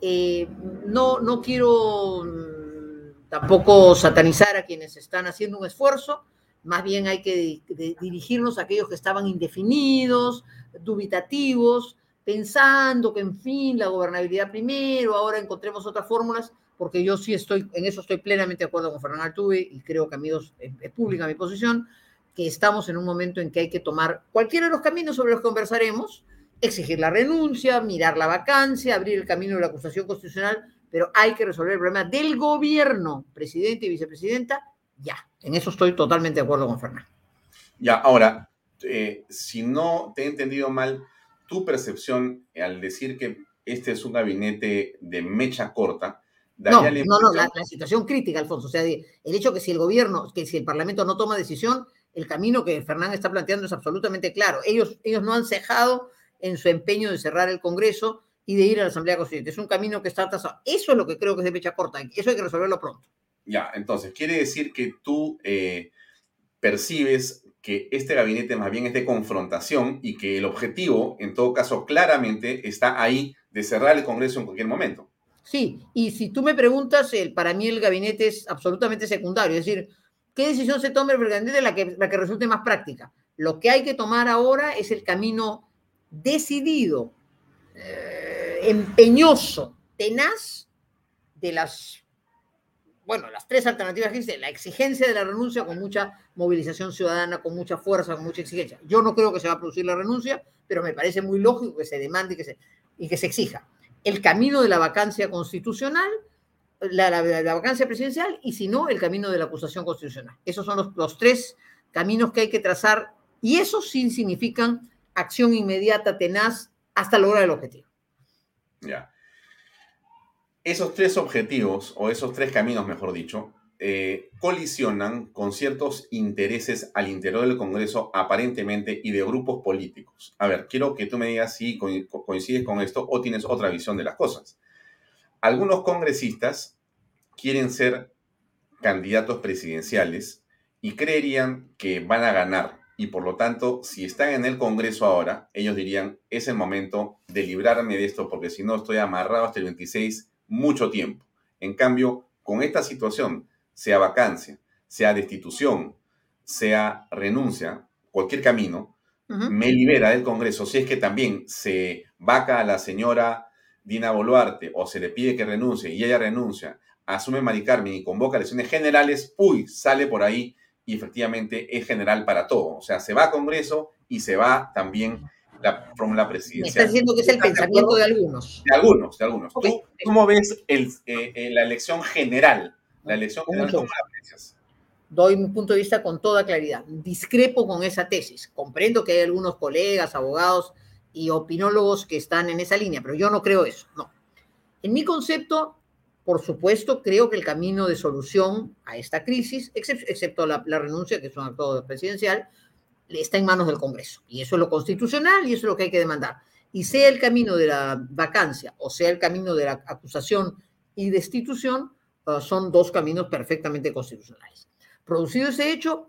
Eh, no, no quiero mm, tampoco satanizar a quienes están haciendo un esfuerzo, más bien hay que dirigirnos a aquellos que estaban indefinidos, dubitativos, pensando que, en fin, la gobernabilidad primero, ahora encontremos otras fórmulas, porque yo sí estoy, en eso estoy plenamente de acuerdo con Fernando Altuve y creo que amigos, es, es pública mi posición, que estamos en un momento en que hay que tomar cualquiera de los caminos sobre los que conversaremos, exigir la renuncia, mirar la vacancia, abrir el camino de la acusación constitucional, pero hay que resolver el problema del gobierno, presidente y vicepresidenta, ya. En eso estoy totalmente de acuerdo con Fernando. Ya, ahora, eh, si no te he entendido mal, tu percepción al decir que este es un gabinete de mecha corta, no, no, no, la, la, situación crítica, Alfonso. O sea, el hecho que si el gobierno, que si el Parlamento no toma decisión, el camino que Fernán está planteando es absolutamente claro. Ellos, ellos no han cejado en su empeño de cerrar el Congreso y de ir a la Asamblea Constituyente. Es un camino que está atrasado. Eso es lo que creo que es de mecha corta. Eso hay que resolverlo pronto. Ya, entonces, quiere decir que tú eh, percibes que este gabinete más bien es de confrontación y que el objetivo, en todo caso, claramente está ahí de cerrar el Congreso en cualquier momento. Sí, y si tú me preguntas, para mí el gabinete es absolutamente secundario, es decir, ¿qué decisión se toma el gabinete? La que, la que resulte más práctica. Lo que hay que tomar ahora es el camino decidido, eh, empeñoso, tenaz de las, bueno, las tres alternativas que dice, la exigencia de la renuncia con mucha movilización ciudadana, con mucha fuerza, con mucha exigencia. Yo no creo que se va a producir la renuncia, pero me parece muy lógico que se demande y que se, y que se exija. El camino de la vacancia constitucional, la, vacancia presidencial y si no, el camino de la acusación constitucional. Esos son los, los tres caminos que hay que trazar y esos sí significan acción inmediata, tenaz, hasta lograr el objetivo. Ya. Esos tres objetivos, o esos tres caminos, mejor dicho, eh, colisionan con ciertos intereses al interior del Congreso aparentemente y de grupos políticos. A ver, quiero que tú me digas si coincides con esto o tienes otra visión de las cosas. Algunos congresistas quieren ser candidatos presidenciales y creerían que van a ganar y por lo tanto, si están en el Congreso ahora, ellos dirían, es el momento de librarme de esto porque si no estoy amarrado hasta el 26 mucho tiempo. En cambio, con esta situación, sea vacancia, sea destitución, sea renuncia, cualquier camino, uh -huh. me libera del Congreso. Si es que también se vaca a la señora Dina Boluarte o se le pide que renuncie y ella renuncia, asume Mari Carmen y convoca elecciones generales, uy, sale por ahí y efectivamente es general para todo. O sea, se va a Congreso y se va también la fórmula presidencial. Me está diciendo que es el pensamiento de algunos. De algunos, de algunos. Okay. ¿Tú cómo ves el, eh, la elección general? La elección general, ¿cómo la aprecias? Doy mi punto de vista con toda claridad. Discrepo con esa tesis. Comprendo que hay algunos colegas, abogados y opinólogos que están en esa línea, pero yo no creo eso. No. En mi concepto, por supuesto, creo que el camino de solución a esta crisis, excepto la, la renuncia, que es un acto presidencial, está en manos del Congreso. Y eso es lo constitucional y eso es lo que hay que demandar. Y sea el camino de la vacancia o sea el camino de la acusación y destitución, son dos caminos perfectamente constitucionales. Producido ese hecho,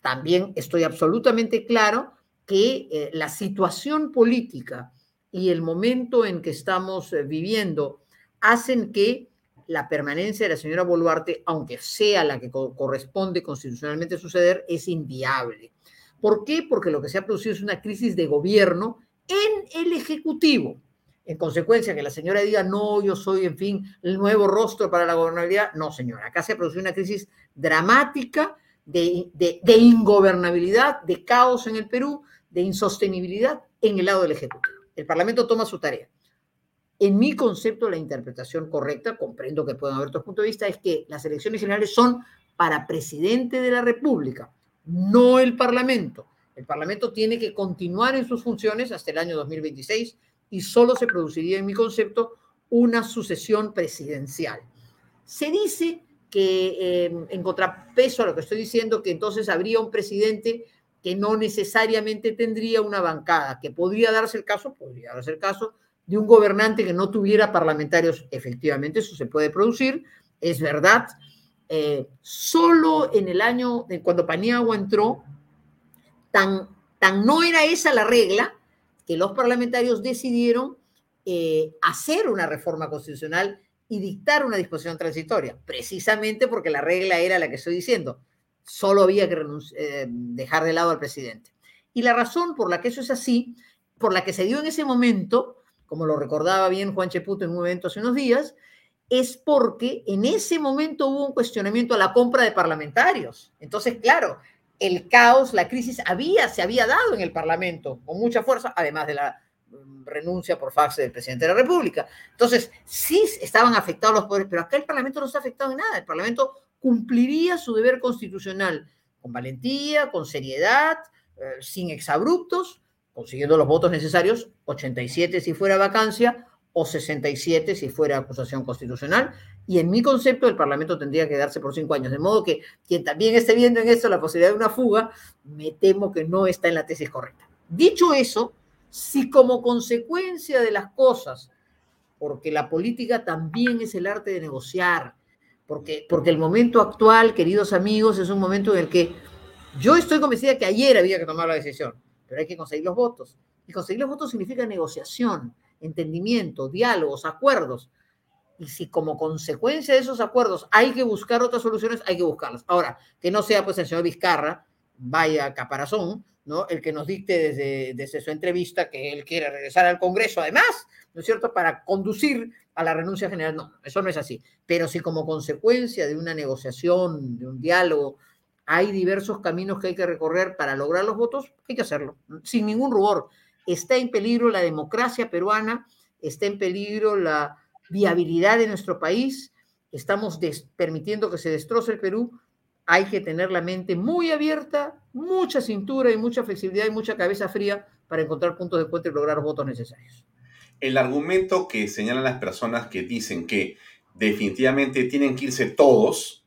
también estoy absolutamente claro que eh, la situación política y el momento en que estamos eh, viviendo hacen que la permanencia de la señora Boluarte, aunque sea la que co corresponde constitucionalmente suceder, es inviable. ¿Por qué? Porque lo que se ha producido es una crisis de gobierno en el Ejecutivo. En consecuencia, que la señora diga, no, yo soy, en fin, el nuevo rostro para la gobernabilidad. No, señora, acá se ha producido una crisis dramática de, de, de ingobernabilidad, de caos en el Perú, de insostenibilidad en el lado del Ejecutivo. El Parlamento toma su tarea en mi concepto, la interpretación correcta, comprendo que pueden haber otros puntos de vista, es que las elecciones generales son para presidente de la República, no el Parlamento. El Parlamento tiene que continuar en sus funciones hasta el año 2026 y solo se produciría, en mi concepto, una sucesión presidencial. Se dice que em, en contrapeso a lo que estoy diciendo, que entonces habría un presidente que no necesariamente tendría una bancada, que podría darse el caso, podría darse el caso de un gobernante que no tuviera parlamentarios. Efectivamente, eso se puede producir, es verdad. Eh, solo en el año, cuando Paniagua entró, tan, tan no era esa la regla que los parlamentarios decidieron eh, hacer una reforma constitucional y dictar una disposición transitoria, precisamente porque la regla era la que estoy diciendo, solo había que eh, dejar de lado al presidente. Y la razón por la que eso es así, por la que se dio en ese momento, como lo recordaba bien Juan Cheputo en un momento hace unos días, es porque en ese momento hubo un cuestionamiento a la compra de parlamentarios. Entonces, claro, el caos, la crisis había, se había dado en el Parlamento con mucha fuerza, además de la renuncia por fax del presidente de la República. Entonces, sí estaban afectados los poderes, pero acá el Parlamento no está afectado en nada. El Parlamento cumpliría su deber constitucional con valentía, con seriedad, eh, sin exabruptos, consiguiendo los votos necesarios, 87 si fuera vacancia o 67 si fuera acusación constitucional. Y en mi concepto, el Parlamento tendría que darse por cinco años. De modo que quien también esté viendo en esto la posibilidad de una fuga, me temo que no está en la tesis correcta. Dicho eso, si como consecuencia de las cosas, porque la política también es el arte de negociar, porque, porque el momento actual, queridos amigos, es un momento en el que yo estoy convencida que ayer había que tomar la decisión, pero hay que conseguir los votos. Y conseguir los votos significa negociación, entendimiento, diálogos, acuerdos. Y si como consecuencia de esos acuerdos hay que buscar otras soluciones, hay que buscarlas. Ahora, que no sea pues el señor Vizcarra, vaya caparazón, ¿no? El que nos dicte desde, desde su entrevista que él quiere regresar al Congreso, además, ¿no es cierto?, para conducir a la renuncia general. No, eso no es así. Pero si como consecuencia de una negociación, de un diálogo, hay diversos caminos que hay que recorrer para lograr los votos, hay que hacerlo, sin ningún rubor. Está en peligro la democracia peruana, está en peligro la viabilidad de nuestro país, estamos permitiendo que se destroce el Perú hay que tener la mente muy abierta, mucha cintura y mucha flexibilidad y mucha cabeza fría para encontrar puntos de encuentro y lograr votos necesarios. El argumento que señalan las personas que dicen que definitivamente tienen que irse todos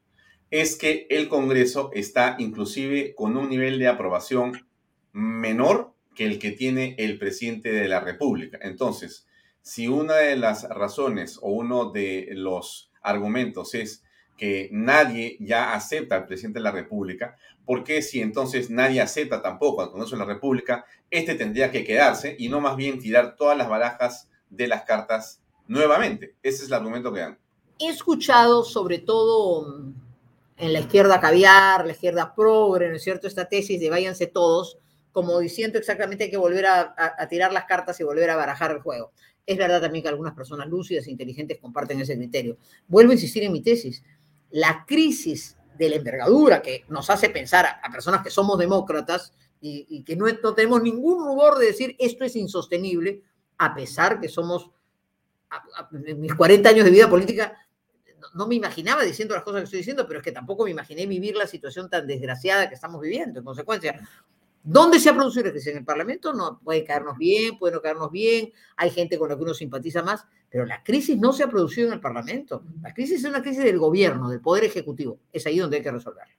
es que el Congreso está inclusive con un nivel de aprobación menor que el que tiene el presidente de la República. Entonces, si una de las razones o uno de los argumentos es que nadie ya acepta al presidente de la República, ¿por qué si entonces nadie acepta tampoco al Congreso de la República, este tendría que quedarse y no más bien tirar todas las barajas de las cartas nuevamente? Ese es el argumento que dan. He escuchado sobre todo en la izquierda caviar, la izquierda progre, ¿no es cierto?, esta tesis de váyanse todos, como diciendo exactamente hay que volver a, tirar las cartas y volver a barajar el juego. Es verdad también que algunas personas lúcidas e inteligentes comparten ese criterio. Vuelvo a insistir en mi tesis la crisis de la envergadura que nos hace pensar a, personas que somos demócratas y, que no, tenemos ningún rubor de decir esto es insostenible, a pesar que somos, en mis 40 años de vida política, no, no, me imaginaba diciendo las cosas que estoy diciendo, pero es que tampoco me imaginé vivir la situación tan desgraciada que estamos viviendo. En consecuencia, ¿Dónde se ha producido la crisis? En el Parlamento no puede caernos bien, puede no caernos bien, hay gente con la que uno simpatiza más, pero la crisis no se ha producido en el Parlamento. La crisis es una crisis del gobierno, del Poder Ejecutivo. Es ahí donde hay que resolverla.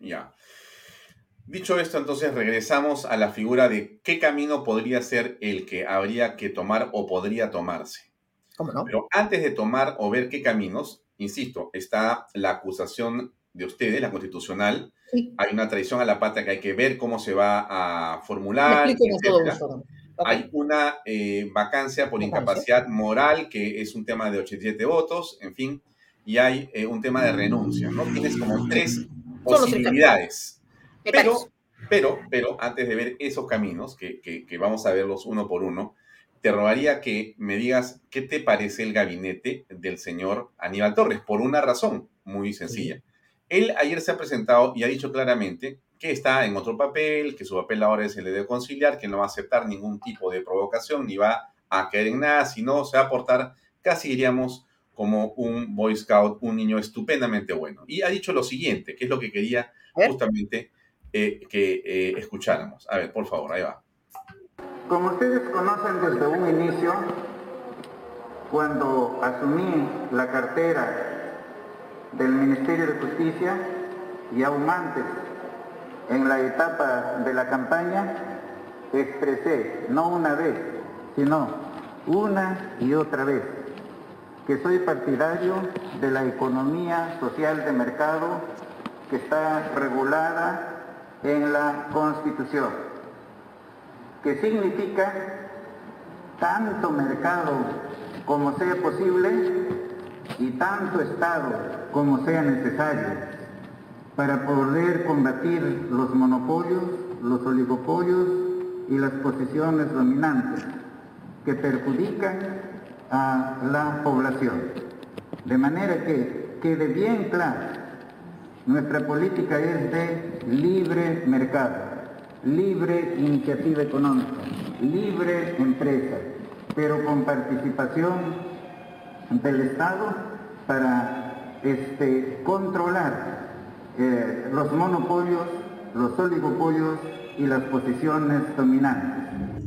Ya. Dicho esto, entonces regresamos a la figura de qué camino podría ser el que habría que tomar o podría tomarse. ¿Cómo no? Pero antes de tomar o ver qué caminos, insisto, está la acusación de ustedes, la constitucional, hay una traición a la patria que hay que ver cómo se va a formular. Hay una eh, vacancia por incapacidad moral, que es un tema de 87 votos, en fin, y hay eh, un tema de renuncia, ¿no? Tienes como tres posibilidades. Pero, pero, pero, antes de ver esos caminos, que, que, vamos a verlos uno por uno, te rogaría que me digas qué te parece el gabinete del señor Aníbal Torres, por una razón muy sencilla. Él ayer se ha presentado y ha dicho claramente que está en otro papel, que su papel ahora es el de conciliar, que no va a aceptar ningún tipo de provocación ni va a caer en nada, sino se va a portar casi diríamos como un Boy Scout, un niño estupendamente bueno. Y ha dicho lo siguiente, que es lo que quería justamente eh, que eh, escucháramos. A ver, por favor, ahí va. Como ustedes conocen desde un inicio, cuando asumí la cartera del Ministerio de Justicia y aún antes, en la etapa de la campaña, expresé, no una vez, sino una y otra vez, que soy partidario de la economía social de mercado que está regulada en la Constitución, que significa tanto mercado como sea posible y tanto Estado como sea necesario para poder combatir los monopolios, los oligopolios y las posiciones dominantes que perjudican a la población. De manera que quede bien claro, nuestra política es de libre mercado, libre iniciativa económica, libre empresa, pero con participación del Estado para este, controlar eh, los monopolios, los oligopolios y las posiciones dominantes.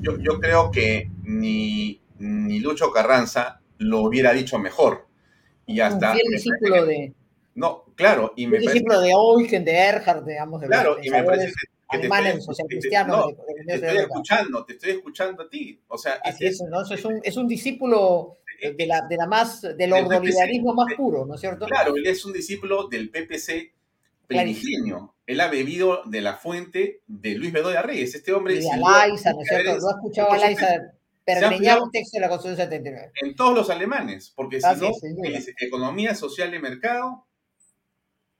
Yo, yo creo que ni, ni Lucho Carranza lo hubiera dicho mejor. Y hasta... Un discípulo de... No, claro, y me un discípulo de Eugen, de Erhard, digamos, de Claro, y me parece que te, estoy, cristianos. no, te estoy escuchando, te estoy escuchando a ti. O sea, Así es, ¿no? es, un, es un discípulo de la, de la más, del ordoliarismo más puro, ¿no es cierto? Claro, él es un discípulo del PPC primigenio. Él ha bebido de la fuente de Luis Bedoya Reyes. Este hombre... Y a Laiza, ¿no es cierto? Lo ha escuchado a Laiza pergeñar un texto de la Constitución 79. En todos los alemanes, porque si Así no, es economía social de mercado,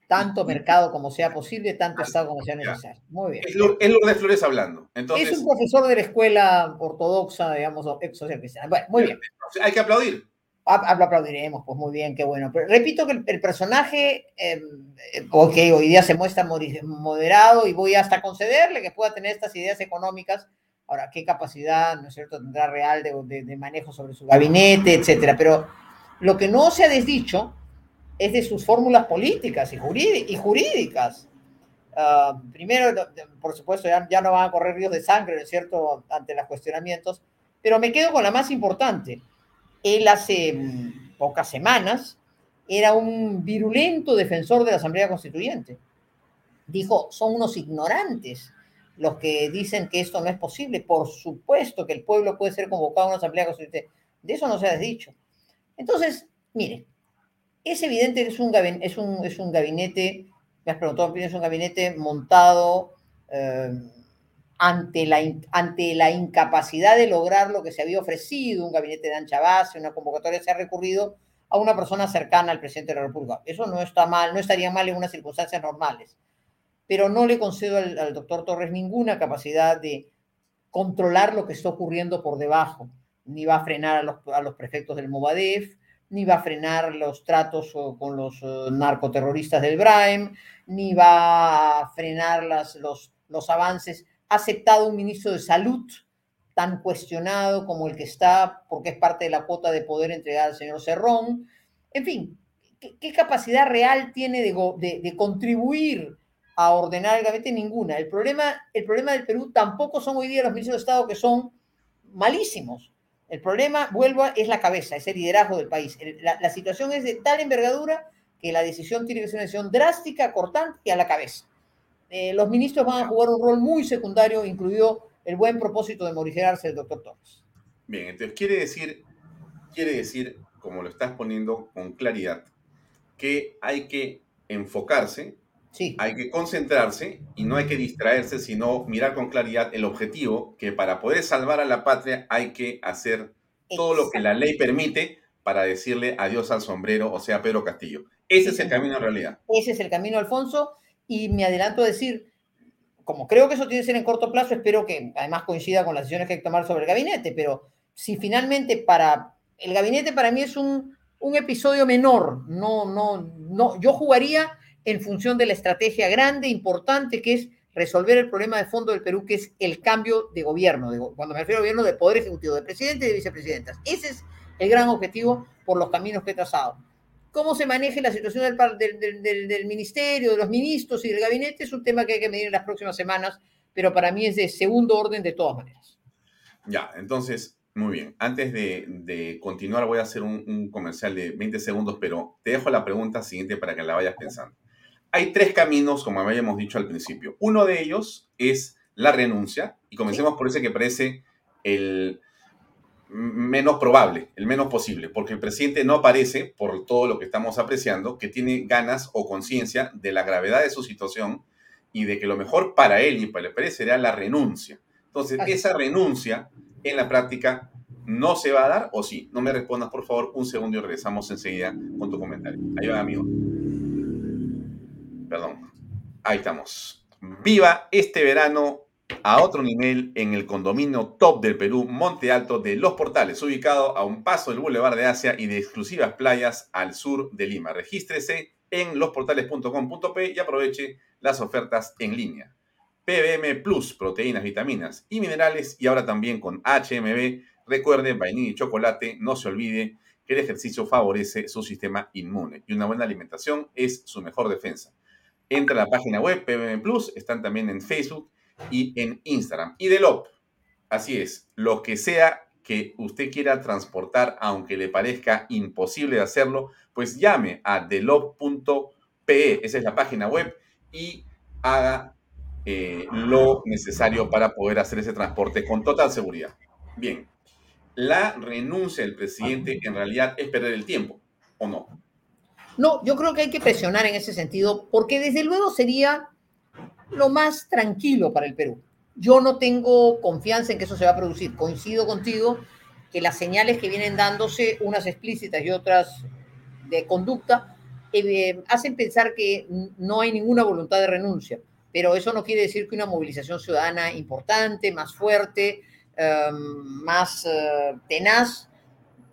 Tanto mercado como sea posible, tanto Estado como sea necesario. Muy bien. es Lourdes, es Lourdes Flores hablando. Entonces, es un profesor de la escuela ortodoxa, digamos, ex social cristiana. Bueno, muy bien. hay que aplaudir. Aplaudiremos, pues muy bien, qué bueno. Pero repito que el, el personaje, eh, ok, hoy día se muestra moderado y voy hasta concederle que pueda tener estas ideas económicas. Ahora, ¿qué capacidad, no es cierto, tendrá real de, de- de manejo sobre su gabinete, etcétera? Pero lo que no se ha desdicho es de sus fórmulas políticas y, jurídi- y jurídicas. Ah, primero, por supuesto, ya, ya no van a correr ríos de sangre, ¿no es cierto?, ante los cuestionamientos, pero me quedo con la más importante. Él hace mm, pocas semanas era un virulento defensor de la Asamblea Constituyente. Dijo, son unos ignorantes los que dicen que esto no es posible. Por supuesto que el pueblo puede ser convocado a una Asamblea Constituyente. De eso no se ha dicho. Entonces, mire, es evidente que es un, gabinete, me has preguntado, es un gabinete montado eh, ante, la, incapacidad de lograr lo que se había ofrecido, un gabinete de ancha base, una convocatoria, se ha recurrido a una persona cercana al presidente de la República. Eso no está mal, no estaría mal en unas circunstancias normales. Pero no le concedo al, al doctor Torres ninguna capacidad de controlar lo que está ocurriendo por debajo. Ni va a frenar a los, a los prefectos del Movadef, ni va a frenar los tratos con los eh, narcoterroristas del Braem, ni va a frenar las, los, los avances. Ha aceptado un ministro de salud tan cuestionado como el que está, porque es parte de la cuota de poder entregada al señor Cerrón. En fin, ¿qué, capacidad real tiene de- de contribuir a ordenar el gabinete? Ninguna. El problema, el problema del Perú tampoco son hoy día los ministros de Estado que son malísimos. El problema, vuelvo, a- es la cabeza, es el liderazgo del país. El- la, la situación es de tal envergadura que la decisión tiene que ser una decisión drástica, cortante y a la cabeza. Eh, los ministros van a jugar un rol muy secundario, incluido el buen propósito de morigerarse del doctor Torres. Bien, entonces quiere decir, quiere decir, como lo estás poniendo con claridad, que hay que enfocarse, Sí. hay que concentrarse y no hay que distraerse, sino mirar con claridad el objetivo, que para poder salvar a la patria hay que hacer todo lo que la ley permite para decirle adiós al sombrero, o sea, Pedro Castillo. Ese es el camino en realidad. Ese es el camino, Alfonso, y me adelanto a decir, como creo que eso tiene que ser en corto plazo, espero que además coincida con las decisiones que hay que tomar sobre el gabinete, pero si finalmente para el gabinete para mí es un, un episodio menor, no, no, no, yo jugaría en función de la estrategia grande, importante, que es resolver el problema de fondo del Perú, que es el cambio de gobierno, cuando me refiero a gobierno de poder ejecutivo, de presidente y de vicepresidentas. Ese es el gran objetivo por los caminos que he trazado cómo se maneje la situación del ministerio, de los ministros y del gabinete es un tema que hay que medir en las próximas semanas, pero para mí es de segundo orden de todas maneras. Ya, entonces, Muy bien. Antes de, continuar, voy a hacer un, comercial de 20 segundos, pero te dejo la pregunta siguiente para que la vayas pensando. Hay tres caminos, como habíamos dicho al principio. Uno de ellos es la renuncia, y comencemos por ese que parece el menos probable, el menos posible, porque el presidente no parece, por todo lo que estamos apreciando, que tiene ganas o conciencia de la gravedad de su situación y de que lo mejor para él y para el país sería la renuncia. Entonces, esa renuncia en la práctica no se va a dar o sí. No me respondas, por favor, un segundo y regresamos enseguida con tu comentario. Ahí va, amigo. Perdón. Ahí estamos. Viva este verano a otro nivel en el condominio top del Perú, Monte Alto de Los Portales, ubicado a un paso del Boulevard de Asia y de exclusivas playas al sur de Lima. Regístrese en losportales.com.p y aproveche las ofertas en línea. PBM Plus, proteínas, vitaminas y minerales, y ahora también con HMB. Recuerde, vainilla y chocolate, no se olvide que el ejercicio favorece su sistema inmune y una buena alimentación es su mejor defensa. Entra a la página web PBM Plus, están también en Facebook y en Instagram. Y Delop, así es, lo que sea que usted quiera transportar, aunque le parezca imposible hacerlo, pues llame a delop.pe, esa es la página web, y haga eh, lo necesario para poder hacer ese transporte con total seguridad. Bien, la renuncia del presidente en realidad es perder el tiempo, ¿o no? No, yo creo que hay que presionar en ese sentido, porque desde luego sería lo más tranquilo para el Perú. Yo no tengo confianza en que eso se va a producir. Coincido contigo que las señales que vienen dándose, unas explícitas y otras de conducta, eh, hacen pensar que no hay ninguna voluntad de renuncia pero eso no quiere decir que una movilización ciudadana importante, más fuerte, em, más eh, tenaz,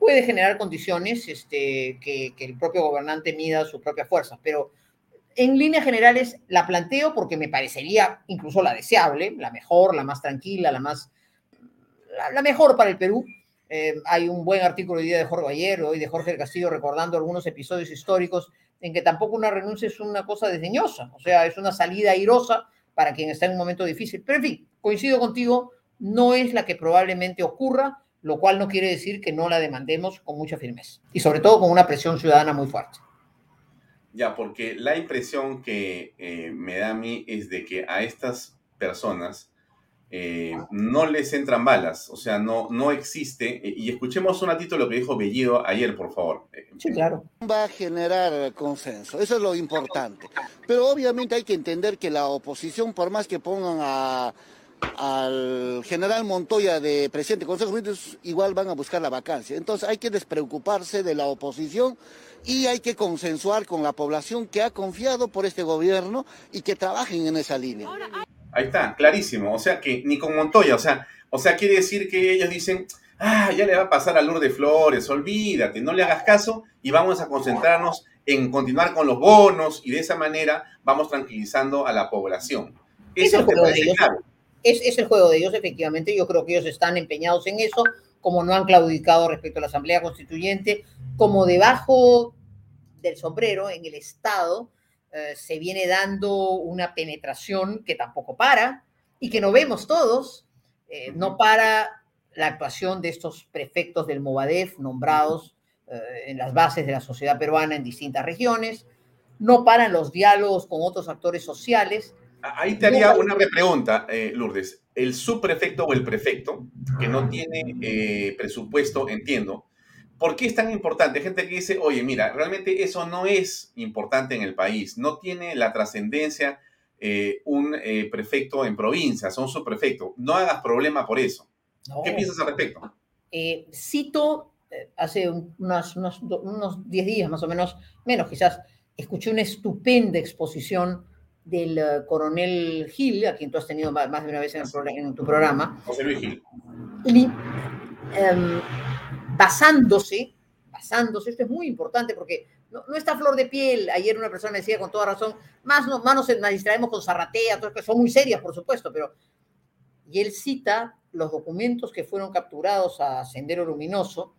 puede generar condiciones este, que, el propio gobernante mida sus propias fuerzas. Pero en líneas generales la planteo porque me parecería incluso la deseable, la mejor, la más tranquila, la más, la, mejor para el Perú. Em, hay un buen artículo hoy día de Jorge Ayer, hoy de Jorge Castillo, recordando algunos episodios históricos en que tampoco una renuncia es una cosa desdeñosa, o sea, es una salida airosa para quien está en un momento difícil. Pero en fin, coincido contigo, no es la que probablemente ocurra, lo cual no quiere decir que no la demandemos con mucha firmeza y sobre todo con una presión ciudadana muy fuerte. Ya, porque la impresión que eh, me da a mí es de que a estas personas eh, no les entran balas, o sea, no, no existe. Y escuchemos un ratito lo que dijo Bellido ayer, por favor. Sí, claro. Va a generar consenso, eso es lo importante. Pero obviamente hay que entender que la oposición, por más que pongan a, al general Montoya de presidente del Consejo de igual van a buscar la vacancia. Entonces hay que despreocuparse de la oposición y hay que consensuar con la población que ha confiado por este gobierno y que trabajen en esa línea. Ahí está, clarísimo. O sea que ni con Montoya, o sea, o sea, quiere decir que ellos dicen, ah, ya le va a pasar a Lourdes Flores, olvídate, no le hagas caso y vamos a concentrarnos en continuar con los bonos y de esa manera vamos tranquilizando a la población. Eso es, juego de ellos. Es, es, el juego de ellos, efectivamente. Yo creo que ellos están empeñados en eso, como no han claudicado respecto a la Asamblea Constituyente, como debajo del sombrero en el Estado eh, se viene dando una penetración que tampoco para y que no vemos todos. Eh, no para la actuación de estos prefectos del Movadef nombrados eh, en las bases de la sociedad peruana en distintas regiones. No paran los diálogos con otros actores sociales. Ahí te haría una pregunta, Lourdes. El subprefecto o el prefecto, que no tiene presupuesto, entiendo, ¿Por qué es tan importante? Hay gente que dice, oye, mira, realmente eso no es importante en el país, no tiene la trascendencia eh, un eh, prefecto en provincia, son subprefecto. No hagas problema por eso. ¿Qué piensas al respecto? Eh, cito, hace unos 10 días más o menos, menos quizás, escuché una estupenda exposición del coronel Gil, a quien tú has tenido más, de una vez en, en, tu programa. José Luis Gil. Y, em, basándose, basándose, esto es muy importante porque no, está flor de piel. Ayer una persona me decía con toda razón, más nos, más nos, distraemos con Zarratea, todo, que son muy serias, por supuesto, pero... Y él cita los documentos que fueron capturados a Sendero Luminoso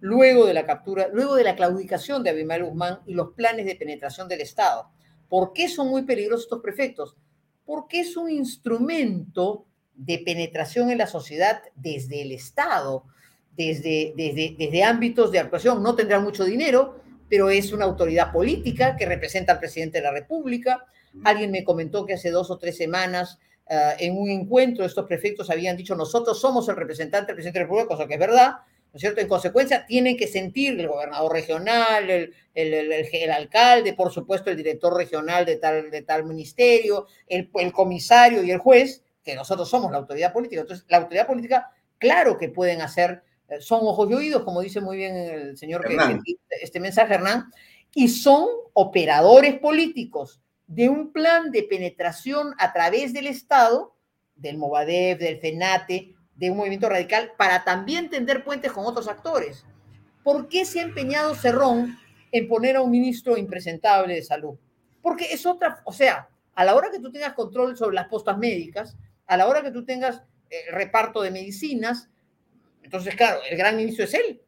luego de la captura, luego de la claudicación de Abimael Guzmán y los planes de penetración del Estado. ¿Por qué son muy peligrosos estos prefectos? Porque es un instrumento de penetración en la sociedad desde el Estado desde, desde, desde ámbitos de actuación. No tendrá mucho dinero, pero es una autoridad política que representa al presidente de la República. Alguien me comentó que hace dos o tres semanas uh, en un encuentro estos prefectos habían dicho nosotros somos el representante del presidente de la República, cosa que es verdad, ¿no es cierto? En consecuencia, tienen que sentir el gobernador regional, el, el, el, el alcalde, por supuesto, el director regional de tal, de tal ministerio, el, comisario y el juez, que nosotros somos la autoridad política. Entonces, la autoridad política, claro que pueden hacer son ojos y oídos, como dice muy bien el señor que, este mensaje, Hernán, y son operadores políticos de un plan de penetración a través del Estado, del Movadef, del FENATE, de un movimiento radical, para también tender puentes con otros actores. ¿Por qué se ha empeñado Cerrón en poner a un ministro impresentable de salud? Porque es otra, o sea, a la hora que tú tengas control sobre las postas médicas, a la hora que tú tengas eh, reparto de medicinas, entonces, claro, el gran inicio es él,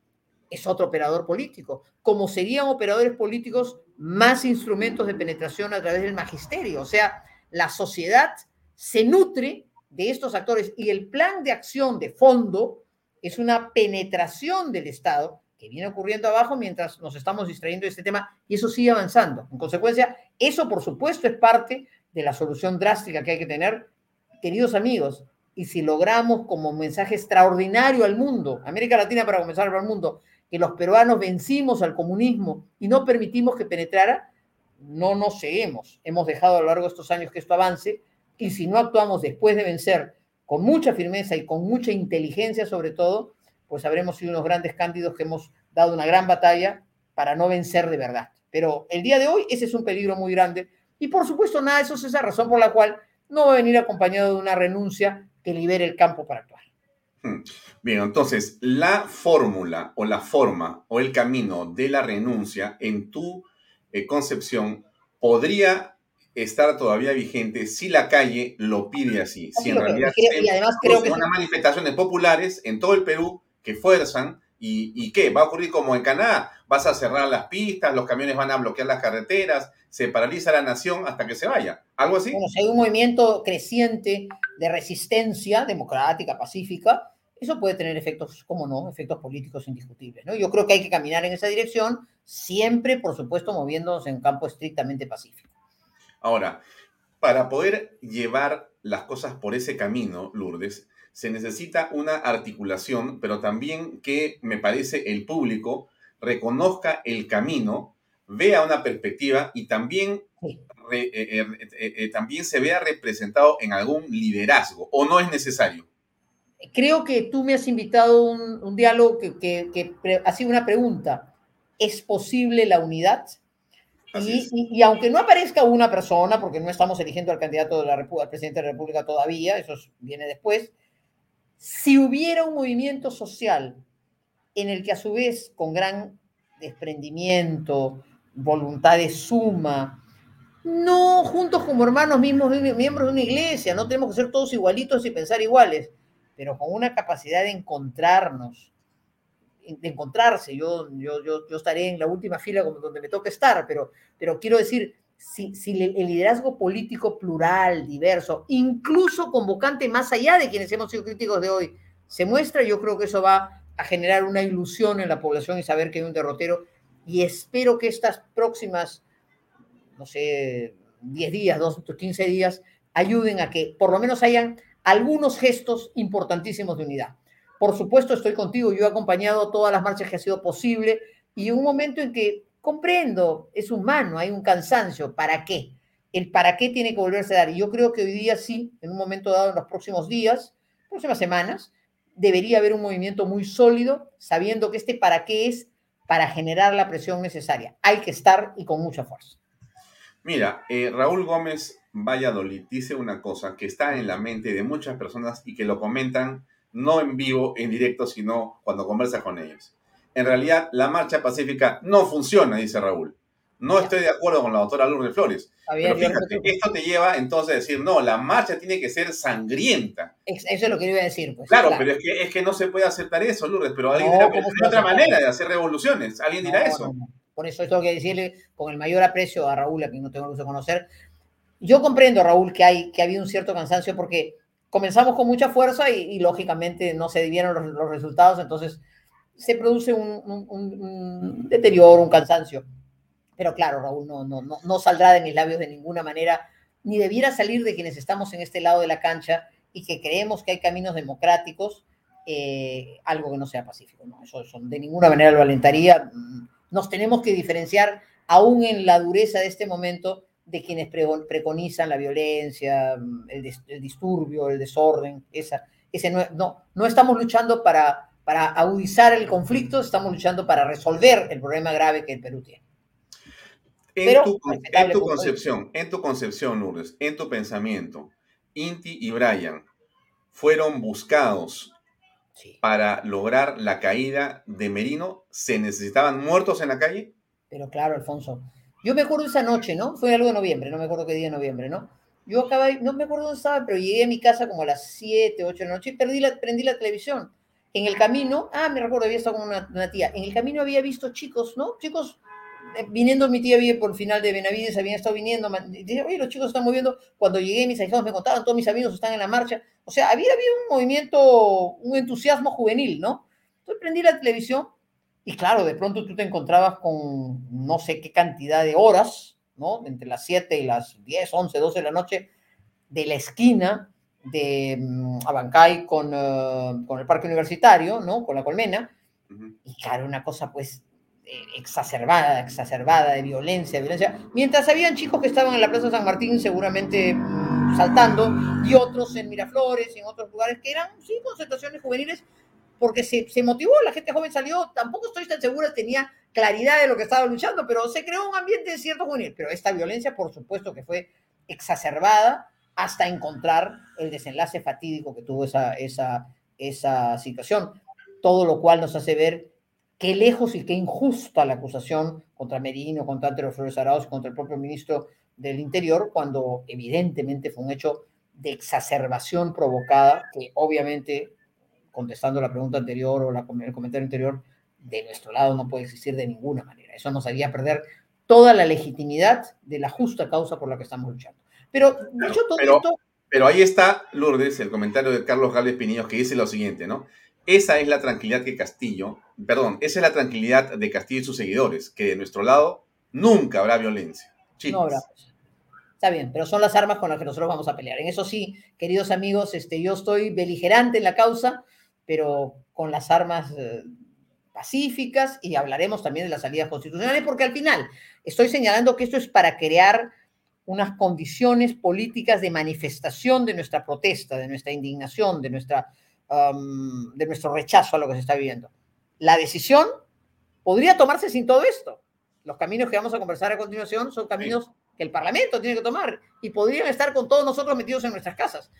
es otro operador político. Como serían operadores políticos, más instrumentos de penetración a través del magisterio. O sea, la sociedad se nutre de estos actores y el plan de acción de fondo es una penetración del Estado que viene ocurriendo abajo mientras nos estamos distrayendo de este tema y eso sigue avanzando. En consecuencia, eso por supuesto es parte de la solución drástica que hay que tener. Queridos amigos, y si logramos como mensaje extraordinario al mundo, América Latina para comenzar al mundo, que los peruanos vencimos al comunismo y no permitimos que penetrara, no nos seguimos. Hemos dejado a lo largo de estos años que esto avance y si no actuamos después de vencer con mucha firmeza y con mucha inteligencia sobre todo, pues habremos sido unos grandes cándidos que hemos dado una gran batalla para no vencer de verdad. Pero el día de hoy ese es un peligro muy grande y por supuesto nada, eso es esa razón por la cual no va a venir acompañado de una renuncia que libere el campo para actuar. Hmm. Bien, entonces, la fórmula o la forma o el camino de la renuncia en tu eh, concepción podría estar todavía vigente si la calle lo pide así. Si en realidad y además creo que unas manifestaciones populares en todo el Perú que fuerzan y, y qué va a ocurrir como en Canadá, vas a cerrar las pistas, los camiones van a bloquear las carreteras, se paraliza la nación hasta que se vaya. ¿Algo así? Bueno, si hay un movimiento creciente de resistencia democrática, pacífica, eso puede tener efectos, como no, efectos políticos indiscutibles. ¿no? Yo creo que hay que caminar en esa dirección, siempre, por supuesto, moviéndonos en campo estrictamente pacífico. Ahora, para poder llevar las cosas por ese camino, Lourdes, se necesita una articulación, pero también que me parece el público reconozca el camino, vea una perspectiva y también, eh, eh, eh, también se vea representado en algún liderazgo, o no es necesario. Creo que tú me has invitado a un, un, diálogo que, que, que, ha sido una pregunta. ¿Es posible la unidad? Y, y, y, aunque no aparezca una persona, porque no estamos eligiendo al candidato de la República, al presidente de la República todavía, eso viene después, si hubiera un movimiento social en el que a su vez, con gran desprendimiento, voluntad de suma, no juntos como hermanos mismos, miembros de una iglesia, no tenemos que ser todos igualitos y pensar iguales, pero con una capacidad de encontrarnos, de encontrarse. Yo, yo, yo, yo estaré en la última fila donde me toque estar, pero, pero quiero decir, si, si el liderazgo político plural, diverso, incluso convocante más allá de quienes hemos sido críticos de hoy, se muestra, yo creo que eso va a generar una ilusión en la población y saber que hay un derrotero. Y espero que estas próximas, no sé, 10 días, 2, 15 días, ayuden a que por lo menos hayan algunos gestos importantísimos de unidad. Por supuesto, estoy contigo, yo he acompañado todas las marchas que ha sido posible y un momento en que comprendo, es humano, hay un cansancio, ¿para qué? El para qué tiene que volverse a dar. Y yo creo que hoy día sí, en un momento dado, en los próximos días, próximas semanas, debería haber un movimiento muy sólido, sabiendo que este para qué es para generar la presión necesaria. Hay que estar y con mucha fuerza. Mira, eh, Raúl Gómez Valladolid dice una cosa que está en la mente de muchas personas y que lo comentan no en vivo, en directo, sino cuando conversas con ellos. En realidad, la marcha pacífica no funciona, dice Raúl. No estoy de acuerdo con la doctora Lourdes Flores. Pero fíjate, esto te lleva entonces a decir, no, la marcha tiene que ser sangrienta. Eso es lo que iba a decir. Pues, claro, claro, pero es que, es que no se puede aceptar eso, Lourdes, pero alguien no, dirá, hay otra manera de hacer revoluciones. Alguien dirá no, eso. Por eso tengo que decirle con el mayor aprecio a Raúl, a quien no tengo el gusto de conocer. Yo comprendo, Raúl, que, hay, que había un cierto cansancio porque comenzamos con mucha fuerza y, y lógicamente no se dieron los, los resultados, entonces se produce un, un- un- deterioro, un cansancio. Pero claro, Raúl, no, no, no, no saldrá de mis labios de ninguna manera, ni debiera salir de quienes estamos en este lado de la cancha y que creemos que hay caminos democráticos, eh, algo que no sea pacífico. No, eso, eso de ninguna manera lo alentaría. Nos tenemos que diferenciar, aún en la dureza de este momento, de quienes preconizan la violencia, mm, el, dis- el disturbio, el desorden. Esa, ese no, no, no estamos luchando para, para agudizar el conflicto, estamos luchando para resolver el problema grave que el Perú tiene. En, Pero, tu, en tu concepción, en tu concepción, Lourdes, en tu pensamiento, Inti y Brian fueron buscados para lograr la caída de Merino. ¿Se necesitaban muertos en la calle? Pero claro, Alfonso. Yo me acuerdo esa noche, ¿no? Fue algo de noviembre, no me acuerdo qué día de noviembre, ¿no? Yo acababa, no me acuerdo dónde estaba, pero llegué a mi casa como a las 7, 8 de la noche y perdí la, prendí la televisión. En el camino, ah, me recuerdo, había estado con una, una tía. En el camino había visto chicos, ¿no? Chicos, eh, viniendo, mi tía vive por el final de Benavides, habían estado viniendo. Dije, oye, los chicos están moviendo. Cuando llegué, mis ahijados me contaban, todos mis amigos están en la marcha. O sea, había habido un movimiento, un entusiasmo juvenil, ¿no? Entonces prendí la televisión y claro, de pronto tú te encontrabas con no sé qué cantidad de horas, ¿no? Entre las 7 y las 10, 11, 12 de la noche, de la esquina de mm, Abancay con, eh, con el parque universitario, ¿no? Con la colmena. Y claro, una cosa pues eh, exacerbada, exacerbada de violencia, violencia. Mientras habían chicos que estaban en la Plaza San Martín seguramente mm, saltando y otros en Miraflores y en otros lugares que eran, sí, concentraciones juveniles porque se, se motivó, la gente joven salió, tampoco estoy tan segura, tenía claridad de lo que estaba luchando, pero se creó un ambiente de cierto juvenil. Pero esta violencia, por supuesto, que fue exacerbada hasta encontrar el desenlace fatídico que tuvo esa, esa, esa situación. Todo lo cual nos hace ver qué lejos y qué injusta la acusación contra Merino, contra Antero Flores Arauz, contra el propio ministro del Interior, cuando evidentemente fue un hecho de exacerbación provocada, que obviamente, contestando la pregunta anterior o la, el comentario anterior, de nuestro lado no puede existir de ninguna manera. Eso nos haría perder toda la legitimidad de la justa causa por la que estamos luchando. Pero, dicho todo Pero, esto, pero ahí está, Lourdes, el comentario de Carlos Gálvez Pinillos que dice lo siguiente, ¿no? Esa es la tranquilidad que Castillo, perdón, esa es la tranquilidad de Castillo y sus seguidores, que de nuestro lado nunca habrá violencia. No habrá. Está bien, pero son las armas con las que nosotros vamos a pelear. En eso sí, queridos amigos, este, yo estoy beligerante en la causa, pero con las armas eh, pacíficas y hablaremos también de las salidas constitucionales, porque al final estoy señalando que esto es para crear unas condiciones políticas de manifestación de nuestra protesta, de nuestra indignación, de, nuestra, um, de nuestro rechazo a lo que se está viviendo. La decisión podría tomarse sin todo esto. Los caminos que vamos a conversar a continuación son caminos que el Parlamento tiene que tomar y podrían estar con todos nosotros metidos en nuestras casas.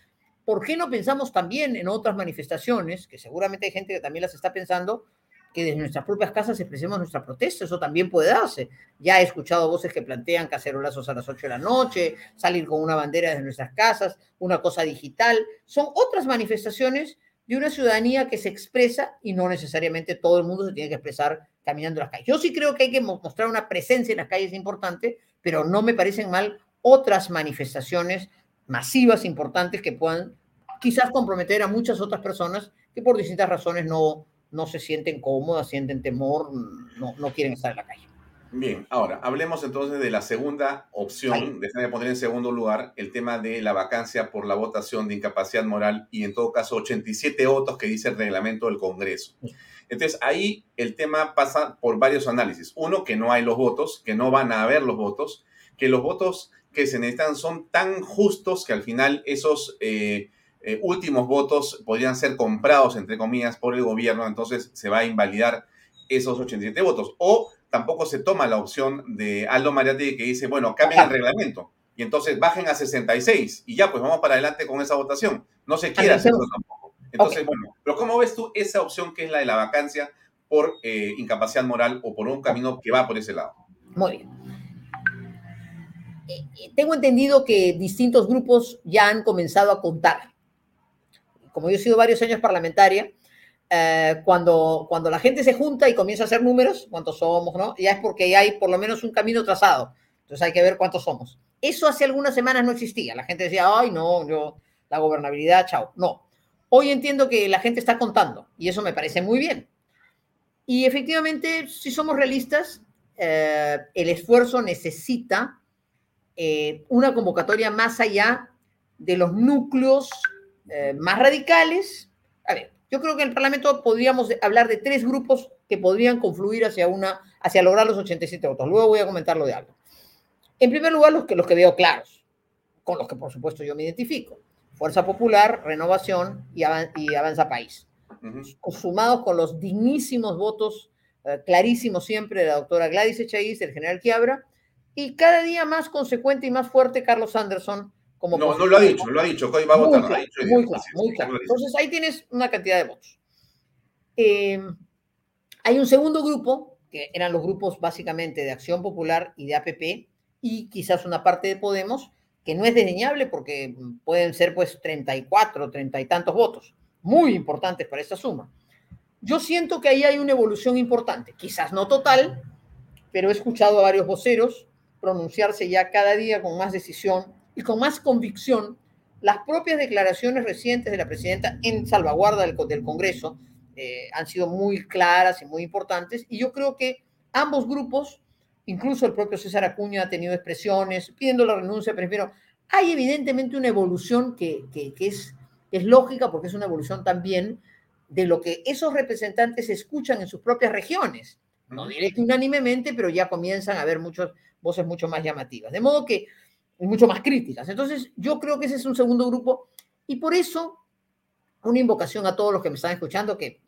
¿Por qué no pensamos también en otras manifestaciones, que seguramente hay gente que también las está pensando, que desde nuestras propias casas expresemos nuestra protesta? Eso también puede darse. Ya he escuchado voces que plantean cacerolazos a las 8 de la noche, salir con una bandera desde nuestras casas, una cosa digital. Son otras manifestaciones de una ciudadanía que se expresa y no necesariamente todo el mundo se tiene que expresar caminando las calles. Yo sí creo que hay que mostrar una presencia en las calles importante, pero no me parecen mal otras manifestaciones masivas importantes que puedan quizás comprometer a muchas otras personas que por distintas razones no, no se sienten cómodas, sienten temor, no, no quieren estar en la calle. Bien, ahora hablemos entonces de la segunda opción, déjame poner en segundo lugar el tema de la vacancia por la votación de incapacidad moral y en todo caso 87 votos que dice el reglamento del Congreso. Entonces ahí el tema pasa por varios análisis. Uno, que no hay los votos, que no van a haber los votos, que los votos que se necesitan son tan justos que al final esos eh, eh, últimos votos podrían ser comprados, entre comillas, por el gobierno, entonces se va a invalidar esos 87 votos. O tampoco se toma la opción de Aldo Mariatti que dice, bueno, cambien el reglamento y entonces bajen a 66 y ya, pues vamos para adelante con esa votación. No se quiere hacer eso tampoco. Entonces, okay. bueno, pero ¿cómo ves tú esa opción que es la de la vacancia por eh, incapacidad moral o por un camino que va por ese lado? Muy bien. Eh, tengo entendido que distintos grupos ya han comenzado a contar. Como yo he sido varios años parlamentaria, eh, cuando, cuando la gente se junta y comienza a hacer números, cuántos somos, ¿no? Ya es porque hay por lo menos un camino trazado. Entonces hay que ver cuántos somos. Eso hace algunas semanas no existía. La gente decía, ay, no, yo, la gobernabilidad, chao. No. Hoy entiendo que la gente está contando y eso me parece muy bien. Y efectivamente, si somos realistas, eh, el esfuerzo necesita eh, una convocatoria más allá de los núcleos eh, más radicales. A ver, yo creo que en el Parlamento podríamos hablar de tres grupos que podrían confluir hacia, una, hacia lograr los 87 votos. Luego voy a comentar lo de algo. En primer lugar, los que, los que veo claros, con los que por supuesto yo me identifico. Fuerza Popular, Renovación y, Avanza País. Sumados con los dignísimos votos eh, clarísimos siempre de la doctora Gladys Echaíz, del general Quiabra, y cada día más consecuente y más fuerte Carlos Anderson como... No, no lo ha dicho, lo ha dicho, va a votar. Muy, claro, muy claro, muy claro. Entonces ahí tienes una cantidad de votos. Eh, hay un segundo grupo, que eran los grupos básicamente de Acción Popular y de APP, y quizás una parte de Podemos, que no es desdeñable porque pueden ser pues 34, 30 y tantos votos, muy importantes para esta suma. Yo siento que ahí hay una evolución importante, quizás no total, pero he escuchado a varios voceros pronunciarse ya cada día con más decisión y con más convicción las propias declaraciones recientes de la presidenta en salvaguarda del, del Congreso, eh, han sido muy claras y muy importantes. Y yo creo que ambos grupos, incluso el propio César Acuña ha tenido expresiones pidiendo la renuncia, pero hay evidentemente una evolución que, que, es, es lógica porque es una evolución también de lo que esos representantes escuchan en sus propias regiones. No diré que unánimemente, pero ya comienzan a haber muchas voces mucho más llamativas. De modo que, mucho más críticas. Entonces, yo creo que ese es un segundo grupo y por eso una invocación a todos los que me están escuchando, que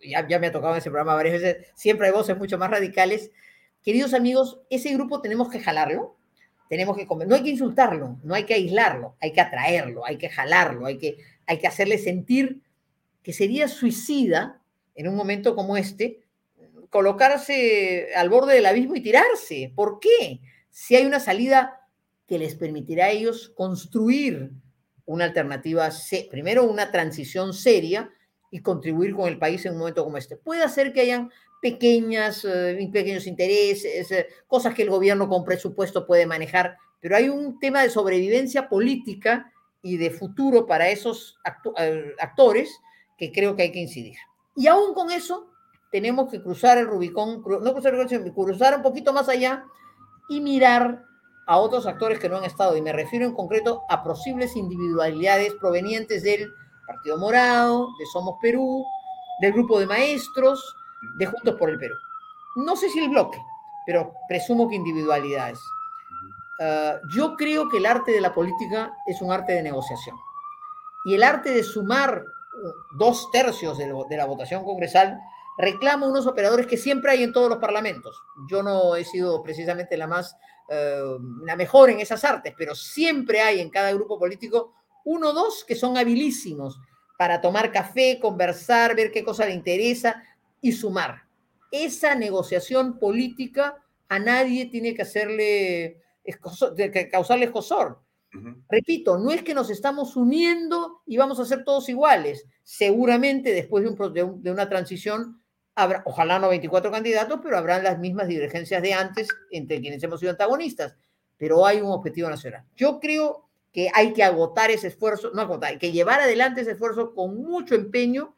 ya, ya me ha tocado en ese programa varias veces, siempre hay voces mucho más radicales. Queridos amigos, ese grupo tenemos que jalarlo, tenemos que no hay que insultarlo, no hay que aislarlo, hay que atraerlo, hay que jalarlo, hay que, hay que hacerle sentir que sería suicida en un momento como este colocarse al borde del abismo y tirarse. ¿Por qué? Si hay una salida que les permitirá a ellos construir una alternativa, primero una transición seria y contribuir con el país en un momento como este. Puede hacer que hayan pequeñas, eh, pequeños intereses, eh, cosas que el gobierno con presupuesto puede manejar, pero hay un tema de sobrevivencia política y de futuro para esos eh, actores que creo que hay que incidir. Y aún con eso, tenemos que cruzar el Rubicón, no cruzar el Rubicón, cruzar un poquito más allá y mirar a otros actores que no han estado, y me refiero en concreto a posibles individualidades provenientes del Partido Morado, de Somos Perú, del grupo de maestros, de Juntos por el Perú. No sé si el bloque, pero presumo que individualidades. Ah, yo creo que el arte de la política es un arte de negociación. Y el arte de sumar uh, dos tercios de, la votación congresal reclama unos operadores que siempre hay en todos los parlamentos. Yo no he sido precisamente la más, la mejor en esas artes, pero siempre hay en cada grupo político uno o dos que son habilísimos para tomar café, conversar, ver qué cosa le interesa y sumar. Esa negociación política a nadie tiene que hacerle, que causarle escosor. Repito, no es que nos estamos uniendo y vamos a ser todos iguales. Seguramente después de, de, una transición, habrá, ojalá no 24 candidatos, pero habrán las mismas divergencias de antes entre quienes hemos sido antagonistas. Pero hay un objetivo nacional. Yo creo que hay que agotar ese esfuerzo, no agotar, hay que llevar adelante ese esfuerzo con mucho empeño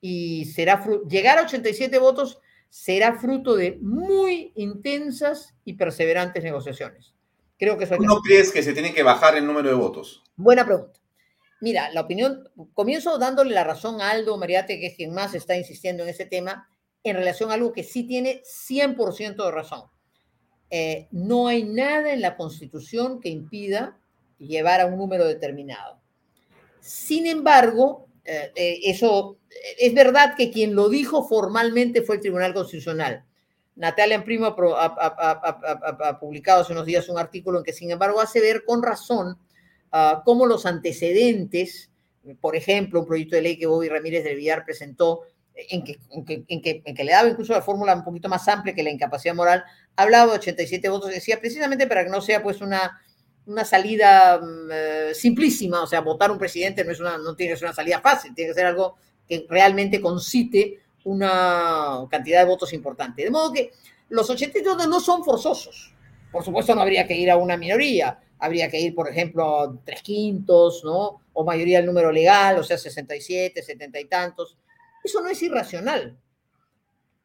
y será llegar a 87 votos será fruto de muy intensas y perseverantes negociaciones. Creo que eso ¿No crees que se tiene que bajar el número de votos? Buena pregunta. Mira, la opinión, comienzo dándole la razón a Aldo Mariate, que es quien más está insistiendo en ese tema, en relación a algo que sí tiene 100% de razón. Eh, no hay nada en la Constitución que impida llevar a un número determinado. Sin embargo, eh, eh, eso es verdad que quien lo dijo formalmente fue el Tribunal Constitucional. Natalia Primo ha, publicado hace unos días un artículo en que, sin embargo, hace ver con razón uh, cómo los antecedentes, por ejemplo, un proyecto de ley que Bobby Ramírez del Villar presentó, en que, en que, en que, en que le daba incluso la fórmula un poquito más amplia que la incapacidad moral, hablaba de 87 votos, decía precisamente para que no sea pues una una salida mm, eh, simplísima, o sea, votar un presidente no, es una, no tiene que ser una salida fácil, tiene que ser algo que realmente concite una cantidad de votos importante. De modo que los 82 no son forzosos. Por supuesto, no habría que ir a una minoría, habría que ir, por ejemplo, a tres quintos, ¿no? O mayoría del número legal, o sea, 67, 70 y tantos. Eso no es irracional.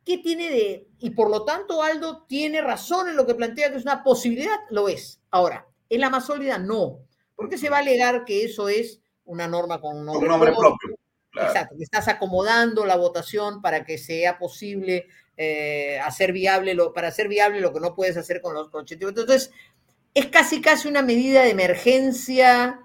¿qué tiene de...? Y por lo tanto, Aldo tiene razón en lo que plantea que es una posibilidad, lo es. Ahora, ¿en la más sólida? No, porque se va a alegar que eso es una norma con un nombre, Un nombre propio. claro. Exacto, que estás acomodando la votación para que sea posible eh, hacer viable lo, para hacer viable lo que no puedes hacer con los con 80 votos. Entonces, es casi casi una medida de emergencia,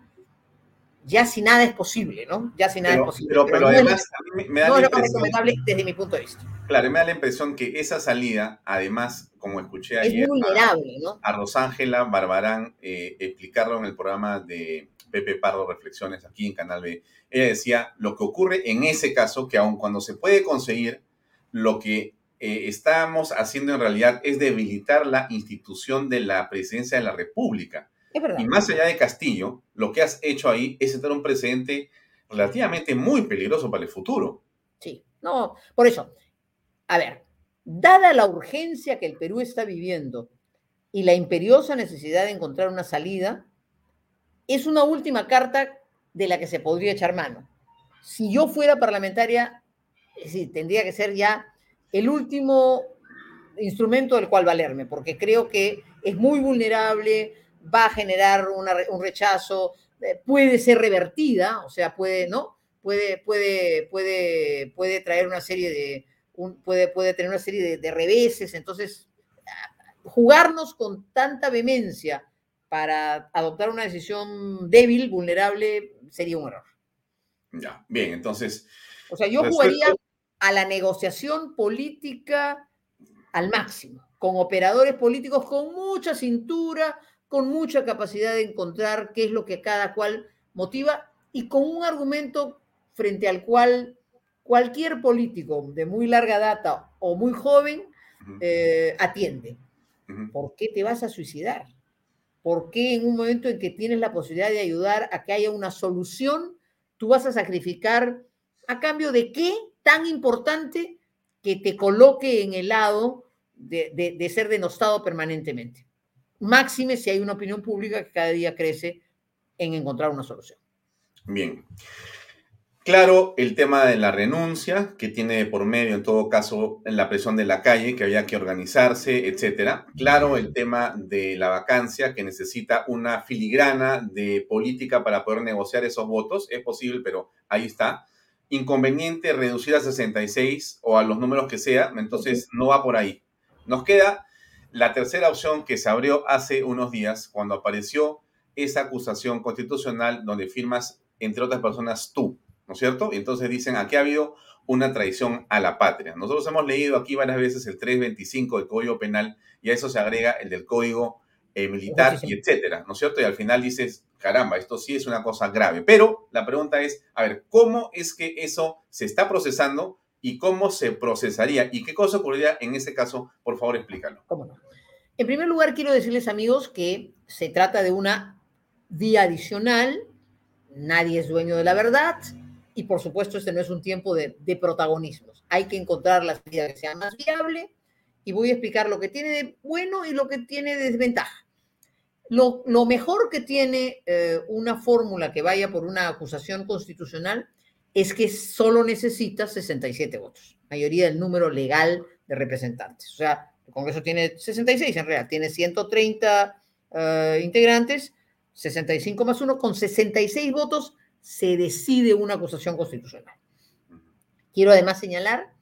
ya si nada es posible, ¿no? Ya si nada Pero, es posible. pero, pero no es- además, mí me da no la es recomendable desde mi punto de vista. claro, me da la impresión que esa salida, además, como escuché Es ayer, muy a- vulnerable, ¿no? a Rosángela Barbarán eh, explicarlo en el programa de Pepe Pardo Reflexiones aquí en Canal B. Ella decía lo que ocurre en ese caso, que aun cuando se puede conseguir, lo que eh, estamos haciendo en realidad es debilitar la institución de la presidencia de la República. Es verdad. Y más allá de Castillo, lo que has hecho ahí es sentar un precedente relativamente muy peligroso para el futuro. Sí, no, por eso, a ver, dada la urgencia que el Perú está viviendo y la imperiosa necesidad de encontrar una salida, es una última carta de la que se podría echar mano. Si yo fuera parlamentaria, decir, tendría que ser ya el último instrumento del cual valerme, porque creo que es muy vulnerable, va a generar una un rechazo, eh, puede ser revertida, o sea, puede, ¿no? Puede, puede, puede, puede traer una serie de, un- puede, puede tener una serie de, de reveses, entonces, jugarnos con tanta vehemencia para adoptar una decisión débil, vulnerable, sería un error. Ya, bien, entonces, O sea, yo jugaría a la negociación política al máximo, con operadores políticos con mucha cintura, con mucha capacidad de encontrar qué es lo que cada cual motiva y con un argumento frente al cual cualquier político de muy larga data o muy joven eh, atiende. ¿Por qué te vas a suicidar? ¿Por qué en un momento en que tienes la posibilidad de ayudar a que haya una solución, tú vas a sacrificar a cambio de qué tan importante que te coloque en el lado de, de- de ser denostado permanentemente? Máxime si hay una opinión pública que cada día crece en encontrar una solución. Bien. Claro, el tema de la renuncia, que tiene por medio, en todo caso, la presión de la calle, que había que organizarse, etcétera. Claro, el tema de la vacancia, que necesita una filigrana de política para poder negociar esos votos. Es posible, pero ahí está. Inconveniente reducir a 66 o a los números que sea, entonces no va por ahí. Nos queda la tercera opción que se abrió hace unos días, cuando apareció esa acusación constitucional donde firmas, entre otras personas, tú, ¿no es cierto? Y entonces dicen, aquí ha habido una traición a la patria. Nosotros hemos leído aquí varias veces el 325 del Código Penal y a eso se agrega el del Código eh, Militar y etcétera, ¿no es cierto? Y al final dices, caramba, esto sí es una cosa grave. Pero la pregunta es, a ver, ¿cómo es que eso se está procesando y cómo se procesaría y qué cosa ocurriría en ese caso? Por favor, explícalo. En primer lugar, quiero decirles, amigos, que se trata de una vía adicional, nadie es dueño de la verdad y, por supuesto, este no es un tiempo de, de protagonismos. Hay que encontrar la salida que sea más viable y voy a explicar lo que tiene de bueno y lo que tiene de desventaja. Lo, lo mejor que tiene eh, una fórmula que vaya por una acusación constitucional es que solo necesita 67 votos, mayoría del número legal de representantes. O sea, el Congreso tiene 66 en realidad, tiene 130 eh, integrantes, 65 más 1, con 66 votos se decide una acusación constitucional. Quiero además señalar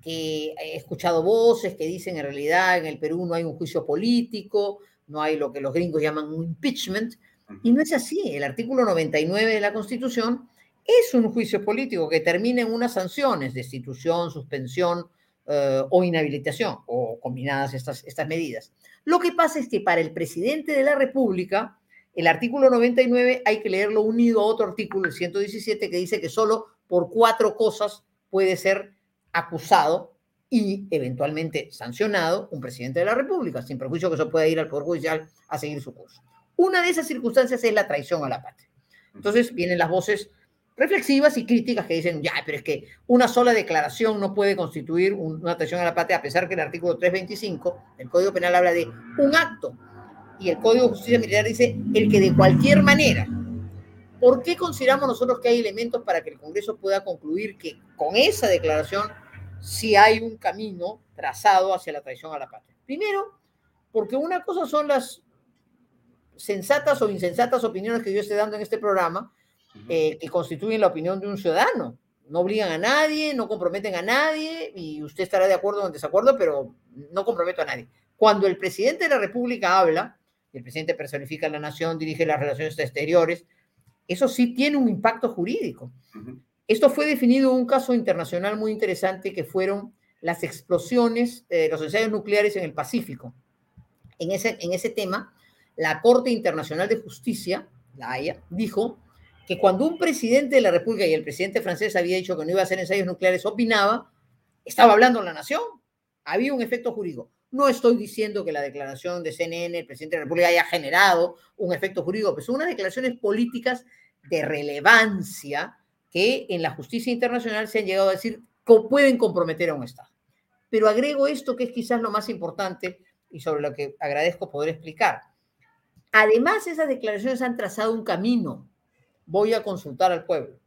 que he escuchado voces que dicen en realidad en el Perú no hay un juicio político, no hay lo que los gringos llaman un impeachment, y no es así. El artículo 99 de la Constitución es un juicio político que termina en unas sanciones, destitución, suspensión eh, o inhabilitación, o combinadas estas, estas medidas. Lo que pasa es que para el presidente de la República, el artículo 99 hay que leerlo unido a otro artículo, el 117, que dice que solo por cuatro cosas puede ser acusado y eventualmente sancionado un presidente de la República, sin perjuicio que eso pueda ir al Poder Judicial a seguir su curso. Una de esas circunstancias es la traición a la patria. Entonces vienen las voces reflexivas y críticas que dicen, ya, pero es que una sola declaración no puede constituir una traición a la patria, a pesar que el artículo 325 del Código Penal habla de un acto y el Código de Justicia Militar dice el que de cualquier manera. ¿Por qué consideramos nosotros que hay elementos para que el Congreso pueda concluir que con esa declaración si hay un camino trazado hacia la traición a la patria. Primero, porque una cosa son las sensatas o insensatas opiniones que yo esté dando en este programa, eh, que constituyen la opinión de un ciudadano. No obligan a nadie, no comprometen a nadie, y usted estará de acuerdo o en desacuerdo, pero no comprometo a nadie. Cuando el presidente de la República habla, el presidente personifica a la nación, dirige las relaciones exteriores, eso sí tiene un impacto jurídico. Esto fue definido en un caso internacional muy interesante que fueron las explosiones, de los ensayos nucleares en el Pacífico. En ese, en ese tema, la Corte Internacional de Justicia, la Haya, dijo que cuando un presidente de la República y el presidente francés había dicho que no iba a hacer ensayos nucleares, opinaba, estaba hablando la nación. Había un efecto jurídico. No estoy diciendo que la declaración de CNN, el presidente de la República, haya generado un efecto jurídico, pero son unas declaraciones políticas de relevancia que en la justicia internacional se han llegado a decir que pueden comprometer a un Estado. Pero agrego esto que es quizás lo más importante y sobre lo que agradezco poder explicar. Además, esas declaraciones han trazado un camino. Voy a consultar al pueblo.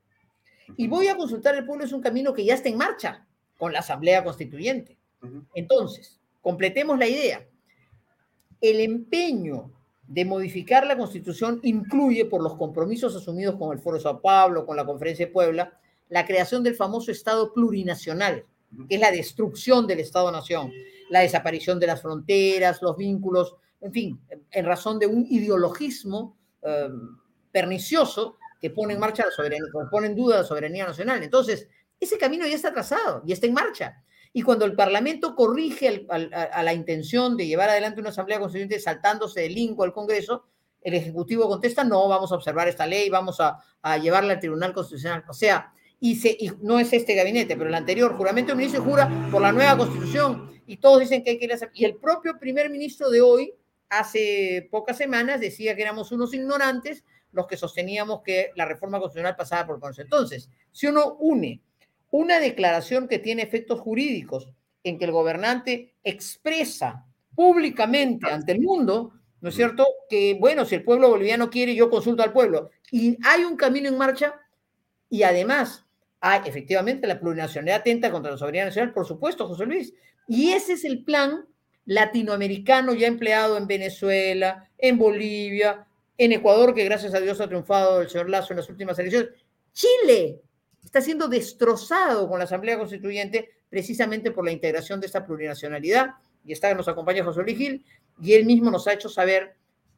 Y voy a consultar al pueblo es un camino que ya está en marcha con la Asamblea Constituyente. Entonces, completemos la idea. El empeño de modificar la Constitución incluye, por los compromisos asumidos con el Foro de Sao Paulo, con la Conferencia de Puebla, la creación del famoso Estado plurinacional, que es la destrucción del Estado-nación, la desaparición de las fronteras, los vínculos, en fin, en razón de un ideologismo eh, pernicioso que pone en marcha la soberanía, pone en duda la soberanía nacional. Entonces, ese camino ya está trazado y está en marcha. Y cuando el Parlamento corrige a, la intención de llevar adelante una Asamblea Constituyente saltándose del lingo al Congreso, el Ejecutivo contesta, no, vamos a observar esta ley, vamos a, llevarla al Tribunal Constitucional. O sea, y, se, y, no es este gabinete, pero el anterior, juramento de ministro jura por la nueva Constitución, y todos dicen que hay que ir a Y el propio primer ministro de hoy, hace pocas semanas, decía que éramos unos ignorantes los que sosteníamos que la reforma constitucional pasaba por Congreso. Entonces, si uno une una declaración que tiene efectos jurídicos en que el gobernante expresa públicamente ante el mundo, ¿no es cierto? Que, bueno, si el pueblo boliviano quiere, yo consulto al pueblo. Y hay un camino en marcha y además hay efectivamente la plurinacionalidad atenta contra la soberanía nacional, por supuesto, José Luis. Y ese es el plan latinoamericano ya empleado en Venezuela, en Bolivia, en Ecuador, que gracias a Dios ha triunfado el señor Lazo en las últimas elecciones. Chile, está siendo destrozado con la Asamblea Constituyente precisamente por la integración de esta plurinacionalidad. Y está, nos acompaña José Luis y él mismo nos ha hecho saber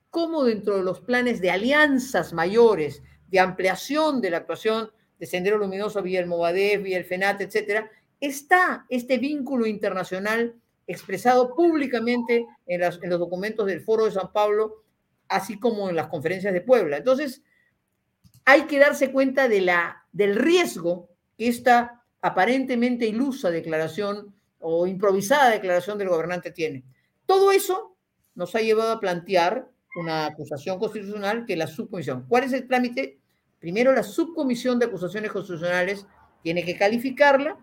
cómo dentro de los planes de alianzas mayores, de ampliación de la actuación de Sendero Luminoso vía el Movadef, vía el FENAT, etcétera, está este vínculo internacional expresado públicamente en, en los documentos del Foro de San Pablo, así como en las conferencias de Puebla. Entonces, hay que darse cuenta de la, del riesgo que esta aparentemente ilusa declaración o improvisada declaración del gobernante tiene. Todo eso nos ha llevado a plantear una acusación constitucional que la subcomisión. ¿Cuál es el trámite? Primero, la subcomisión de acusaciones constitucionales tiene que calificarla,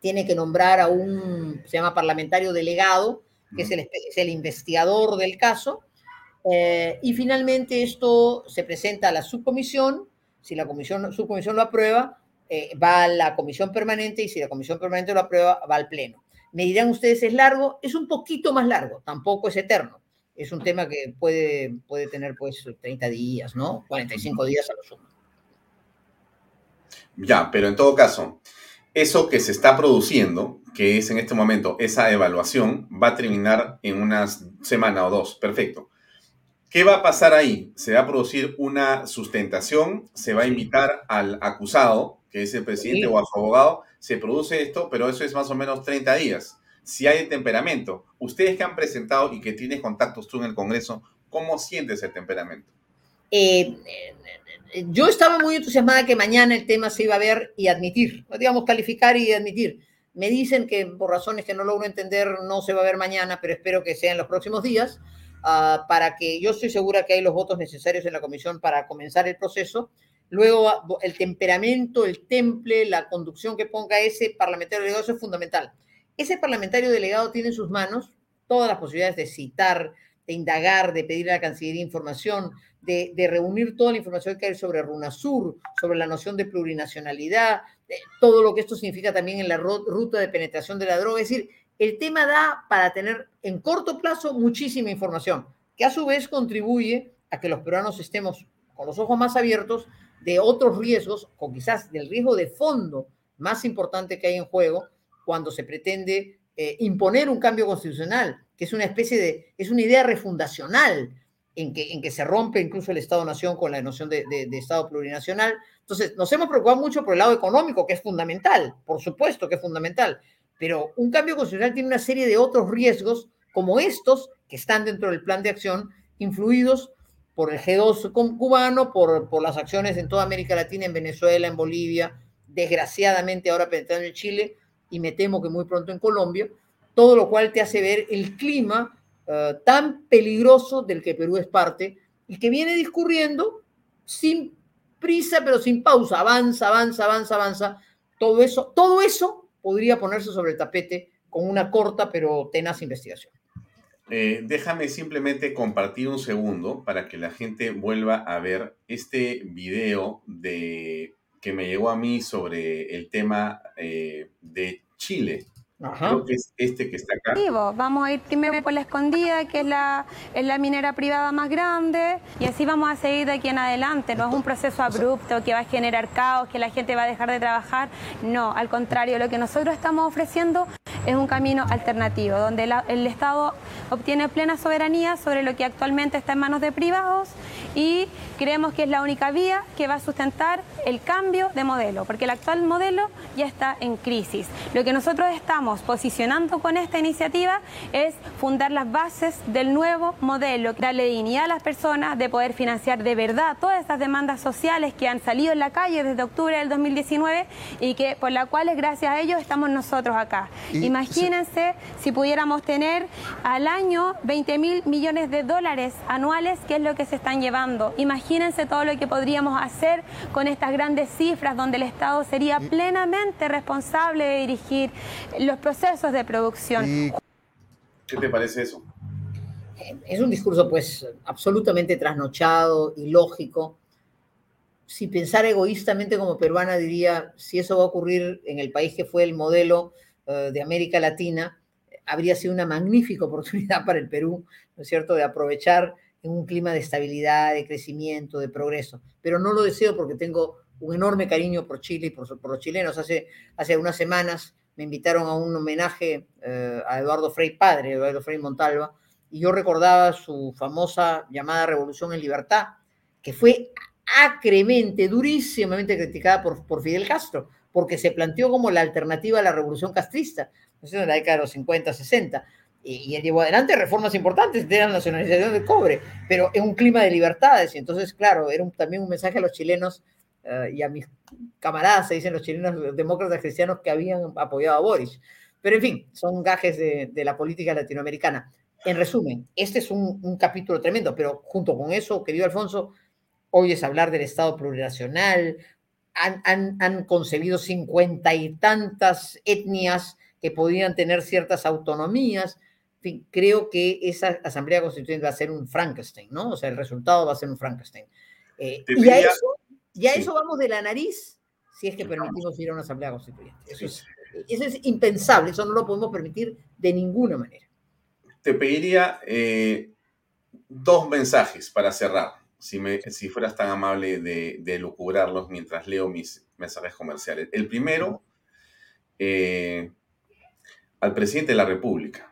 tiene que nombrar a un, se llama parlamentario delegado, que es el, es el investigador del caso, eh, y finalmente esto se presenta a la subcomisión, si la comisión, subcomisión lo aprueba, eh, va a la comisión permanente y si la comisión permanente lo aprueba, va al pleno. Me dirán ustedes, ¿es largo? Es un poquito más largo, tampoco es eterno. Es un tema que puede, puede tener pues 30 días, ¿no? 45 días a lo sumo. Ya, pero en todo caso, eso que se está produciendo, que es en este momento esa evaluación, va a terminar en una semana o dos. Perfecto. ¿Qué va a pasar ahí? Se va a producir una sustentación, se va a invitar al acusado, que es el presidente o a su abogado, se produce esto, pero eso es más o menos 30 días. Si hay temperamento, ustedes que han presentado y que tienes contactos tú en el Congreso, ¿cómo sientes el temperamento? Eh, yo estaba muy entusiasmada que mañana el tema se iba a ver y admitir, digamos, calificar y admitir. Me dicen que por razones que no logro entender no se va a ver mañana, pero espero que sea en los próximos días. Ah, para que yo estoy segura que hay los votos necesarios en la comisión para comenzar el proceso. Luego, ah, el temperamento, el temple, la conducción que ponga ese parlamentario delegado, eso es fundamental. Ese parlamentario delegado tiene en sus manos todas las posibilidades de citar, de indagar, de pedir a la Cancillería información, de, reunir toda la información que hay sobre RUNASUR, sobre la noción de plurinacionalidad, todo lo que esto significa también en la ruta de penetración de la droga. Es decir, el tema da para tener en corto plazo muchísima información, que a su vez contribuye a que los peruanos estemos con los ojos más abiertos de otros riesgos, o quizás del riesgo de fondo más importante que hay en juego cuando se pretende eh, imponer un cambio constitucional, que es una especie de, es una idea refundacional en que, en que se rompe incluso el Estado-Nación con la noción de, de, Estado plurinacional. Entonces, nos hemos preocupado mucho por el lado económico, que es fundamental, por supuesto que es fundamental, pero un cambio constitucional tiene una serie de otros riesgos, como estos, que están dentro del plan de acción, influidos por el G2 cubano, por, por las acciones en toda América Latina, en Venezuela, en Bolivia, desgraciadamente ahora penetrando en Chile y me temo que muy pronto en Colombia, todo lo cual te hace ver el clima uh, tan peligroso del que Perú es parte y que viene discurriendo sin prisa pero sin pausa, avanza, avanza, avanza, avanza. Todo eso, todo eso podría ponerse sobre el tapete con una corta pero tenaz investigación. Eh, déjame simplemente compartir un segundo para que la gente vuelva a ver este video de que me llegó a mí sobre el tema eh, de Chile. Creo que es este que está acá. Vamos a ir primero por la escondida, que es la, es la minera privada más grande, y así vamos a seguir de aquí en adelante. No es un proceso abrupto que va a generar caos, que la gente va a dejar de trabajar. No, al contrario, lo que nosotros estamos ofreciendo es un camino alternativo, donde el Estado obtiene plena soberanía sobre lo que actualmente está en manos de privados y creemos que es la única vía que va a sustentar el cambio de modelo, porque el actual modelo ya está en crisis. Lo que nosotros estamos posicionando con esta iniciativa es fundar las bases del nuevo modelo, darle dignidad a las personas de poder financiar de verdad todas esas demandas sociales que han salido en la calle desde octubre del 2019 y que por las cuales gracias a ellos estamos nosotros acá. Imagínense si pudiéramos tener al año 20 mil millones de dólares anuales, que es lo que se están llevando. Imagínense todo lo que podríamos hacer con estas grandes cifras donde el Estado sería plenamente responsable de dirigir los procesos de producción. ¿Qué te parece eso? Es un discurso pues absolutamente trasnochado, ilógico. Si pensara egoístamente como peruana diría, si eso va a ocurrir en el país que fue el modelo eh, de América Latina, habría sido una magnífica oportunidad para el Perú, ¿no es cierto?, de aprovechar en un clima de estabilidad, de crecimiento, de progreso. Pero no lo deseo porque tengo un enorme cariño por Chile y por, los chilenos. Hace, hace unas semanas me invitaron a un homenaje eh, a Eduardo Frei padre, Eduardo Frei Montalva, y yo recordaba su famosa llamada Revolución en Libertad, que fue acremente, durísimamente criticada por, por Fidel Castro, porque se planteó como la alternativa a la revolución castrista, en la década de los 50, 60 y, él llevó adelante reformas importantes de la nacionalización del cobre, pero en un clima de libertades. Y entonces, claro, era también un mensaje a los chilenos eh, y a mis camaradas, se dicen los chilenos demócratas cristianos que habían apoyado a Boris. Pero en fin, son gajes de, de la política latinoamericana. En resumen, este es un, un, capítulo tremendo, pero junto con eso, querido Alfonso, hoy es hablar del Estado plurinacional, han, han, han concebido cincuenta y tantas etnias que podían tener ciertas autonomías, fin, creo que esa Asamblea Constituyente va a ser un Frankenstein, ¿no? O sea, el resultado va a ser un Frankenstein. Eh, y a eso, vamos de la nariz si es que permitimos ir a una Asamblea Constituyente. Eso es, eso es impensable, eso no lo podemos permitir de ninguna manera. Te pediría eh, dos mensajes para cerrar, si, me, si fueras tan amable de, de lucubrarlos mientras leo mis mensajes comerciales. El primero, eh, al presidente de la República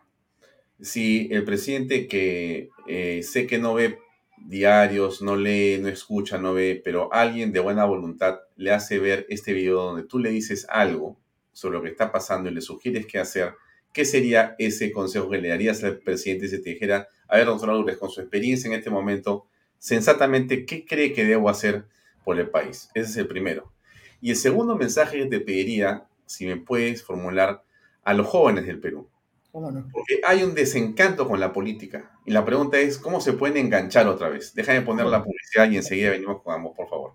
si el presidente que eh, sé que no ve diarios, no lee, no escucha, no ve, pero alguien de buena voluntad le hace ver este video donde tú le dices algo sobre lo que está pasando y le sugieres qué hacer, ¿qué sería ese consejo que le darías al presidente si te dijera, a ver, doctor Lourdes, con su experiencia en este momento, sensatamente, ¿qué cree que debo hacer por el país? Ese es el primero. Y el segundo mensaje que te pediría, si me puedes formular, a los jóvenes del Perú. Porque hay un desencanto con la política. Y la pregunta es, ¿cómo se pueden enganchar otra vez? Déjame poner la publicidad y enseguida venimos con ambos, por favor.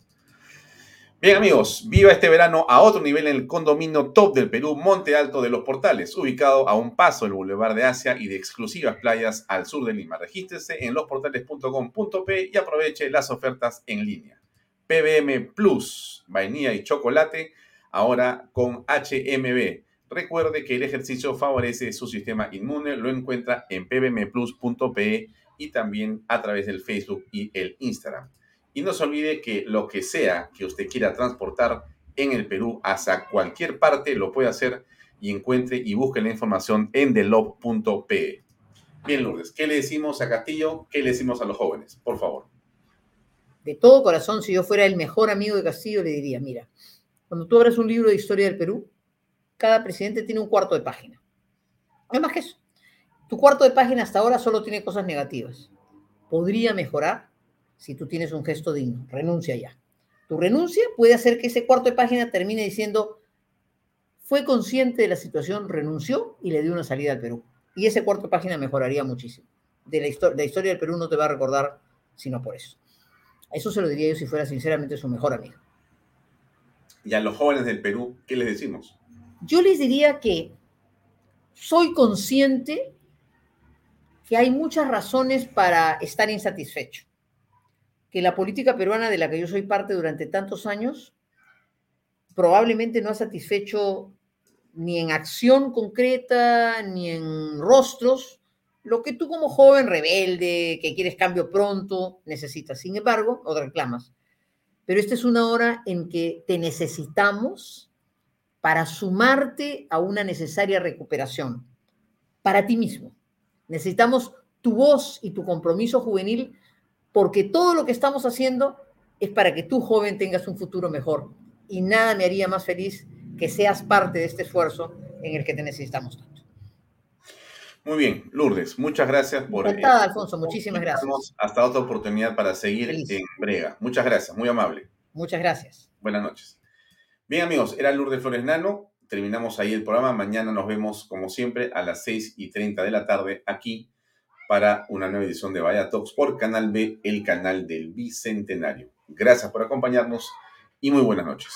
Bien amigos, viva este verano a otro nivel en el condominio top del Perú, Monte Alto de los Portales, ubicado a un paso del Boulevard de Asia y de exclusivas playas al sur de Lima. Regístrese en losportales.com.p y aproveche las ofertas en línea. PBM Plus, vainilla y chocolate ahora con HMB. Recuerde que el ejercicio favorece su sistema inmune, lo encuentra en pbmplus.pe y también a través del Facebook y el Instagram. Y no se olvide que lo que sea que usted quiera transportar en el Perú hacia cualquier parte lo puede hacer y encuentre y busque la información en delob.pe. Bien, Lourdes, ¿qué le decimos a Castillo? ¿Qué le decimos a los jóvenes? Por favor. De todo corazón, si yo fuera el mejor amigo de Castillo, le diría, mira, cuando tú abres un libro de historia del Perú, cada presidente tiene un cuarto de página. No más que eso. Tu cuarto de página hasta ahora solo tiene cosas negativas. Podría mejorar si tú tienes un gesto digno. Renuncia ya. Tu renuncia puede hacer que ese cuarto de página termine diciendo, fue consciente de la situación, renunció y le dio una salida al Perú. Y ese cuarto de página mejoraría muchísimo. De la, la historia del Perú no te va a recordar sino por eso. Eso se lo diría yo si fuera sinceramente su mejor amigo. Y a los jóvenes del Perú, ¿qué les decimos? Yo les diría que soy consciente que hay muchas razones para estar insatisfecho. Que la política peruana de la que yo soy parte durante tantos años probablemente no ha satisfecho ni en acción concreta, ni en rostros, lo que tú como joven rebelde, que quieres cambio pronto, necesitas. Sin embargo, o reclamas. Pero esta es una hora en que te necesitamos para sumarte a una necesaria recuperación, para ti mismo. Necesitamos tu voz y tu compromiso juvenil porque todo lo que estamos haciendo es para que tú, joven, tengas un futuro mejor. Y nada me haría más feliz que seas parte de este esfuerzo en el que te necesitamos tanto. Muy bien, Lourdes, muchas gracias por... Encantada, Alfonso, muchísimas gracias. Hasta otra oportunidad para seguir en Brega. Muchas gracias, muy amable. Muchas gracias. Buenas noches. Bien, amigos, era Lourdes Flores Nano. Terminamos ahí el programa. Mañana nos vemos, como siempre, a las 6 y 30 de la tarde aquí para una nueva edición de Vaya Talks por Canal B, el canal del Bicentenario. Gracias por acompañarnos y muy buenas noches.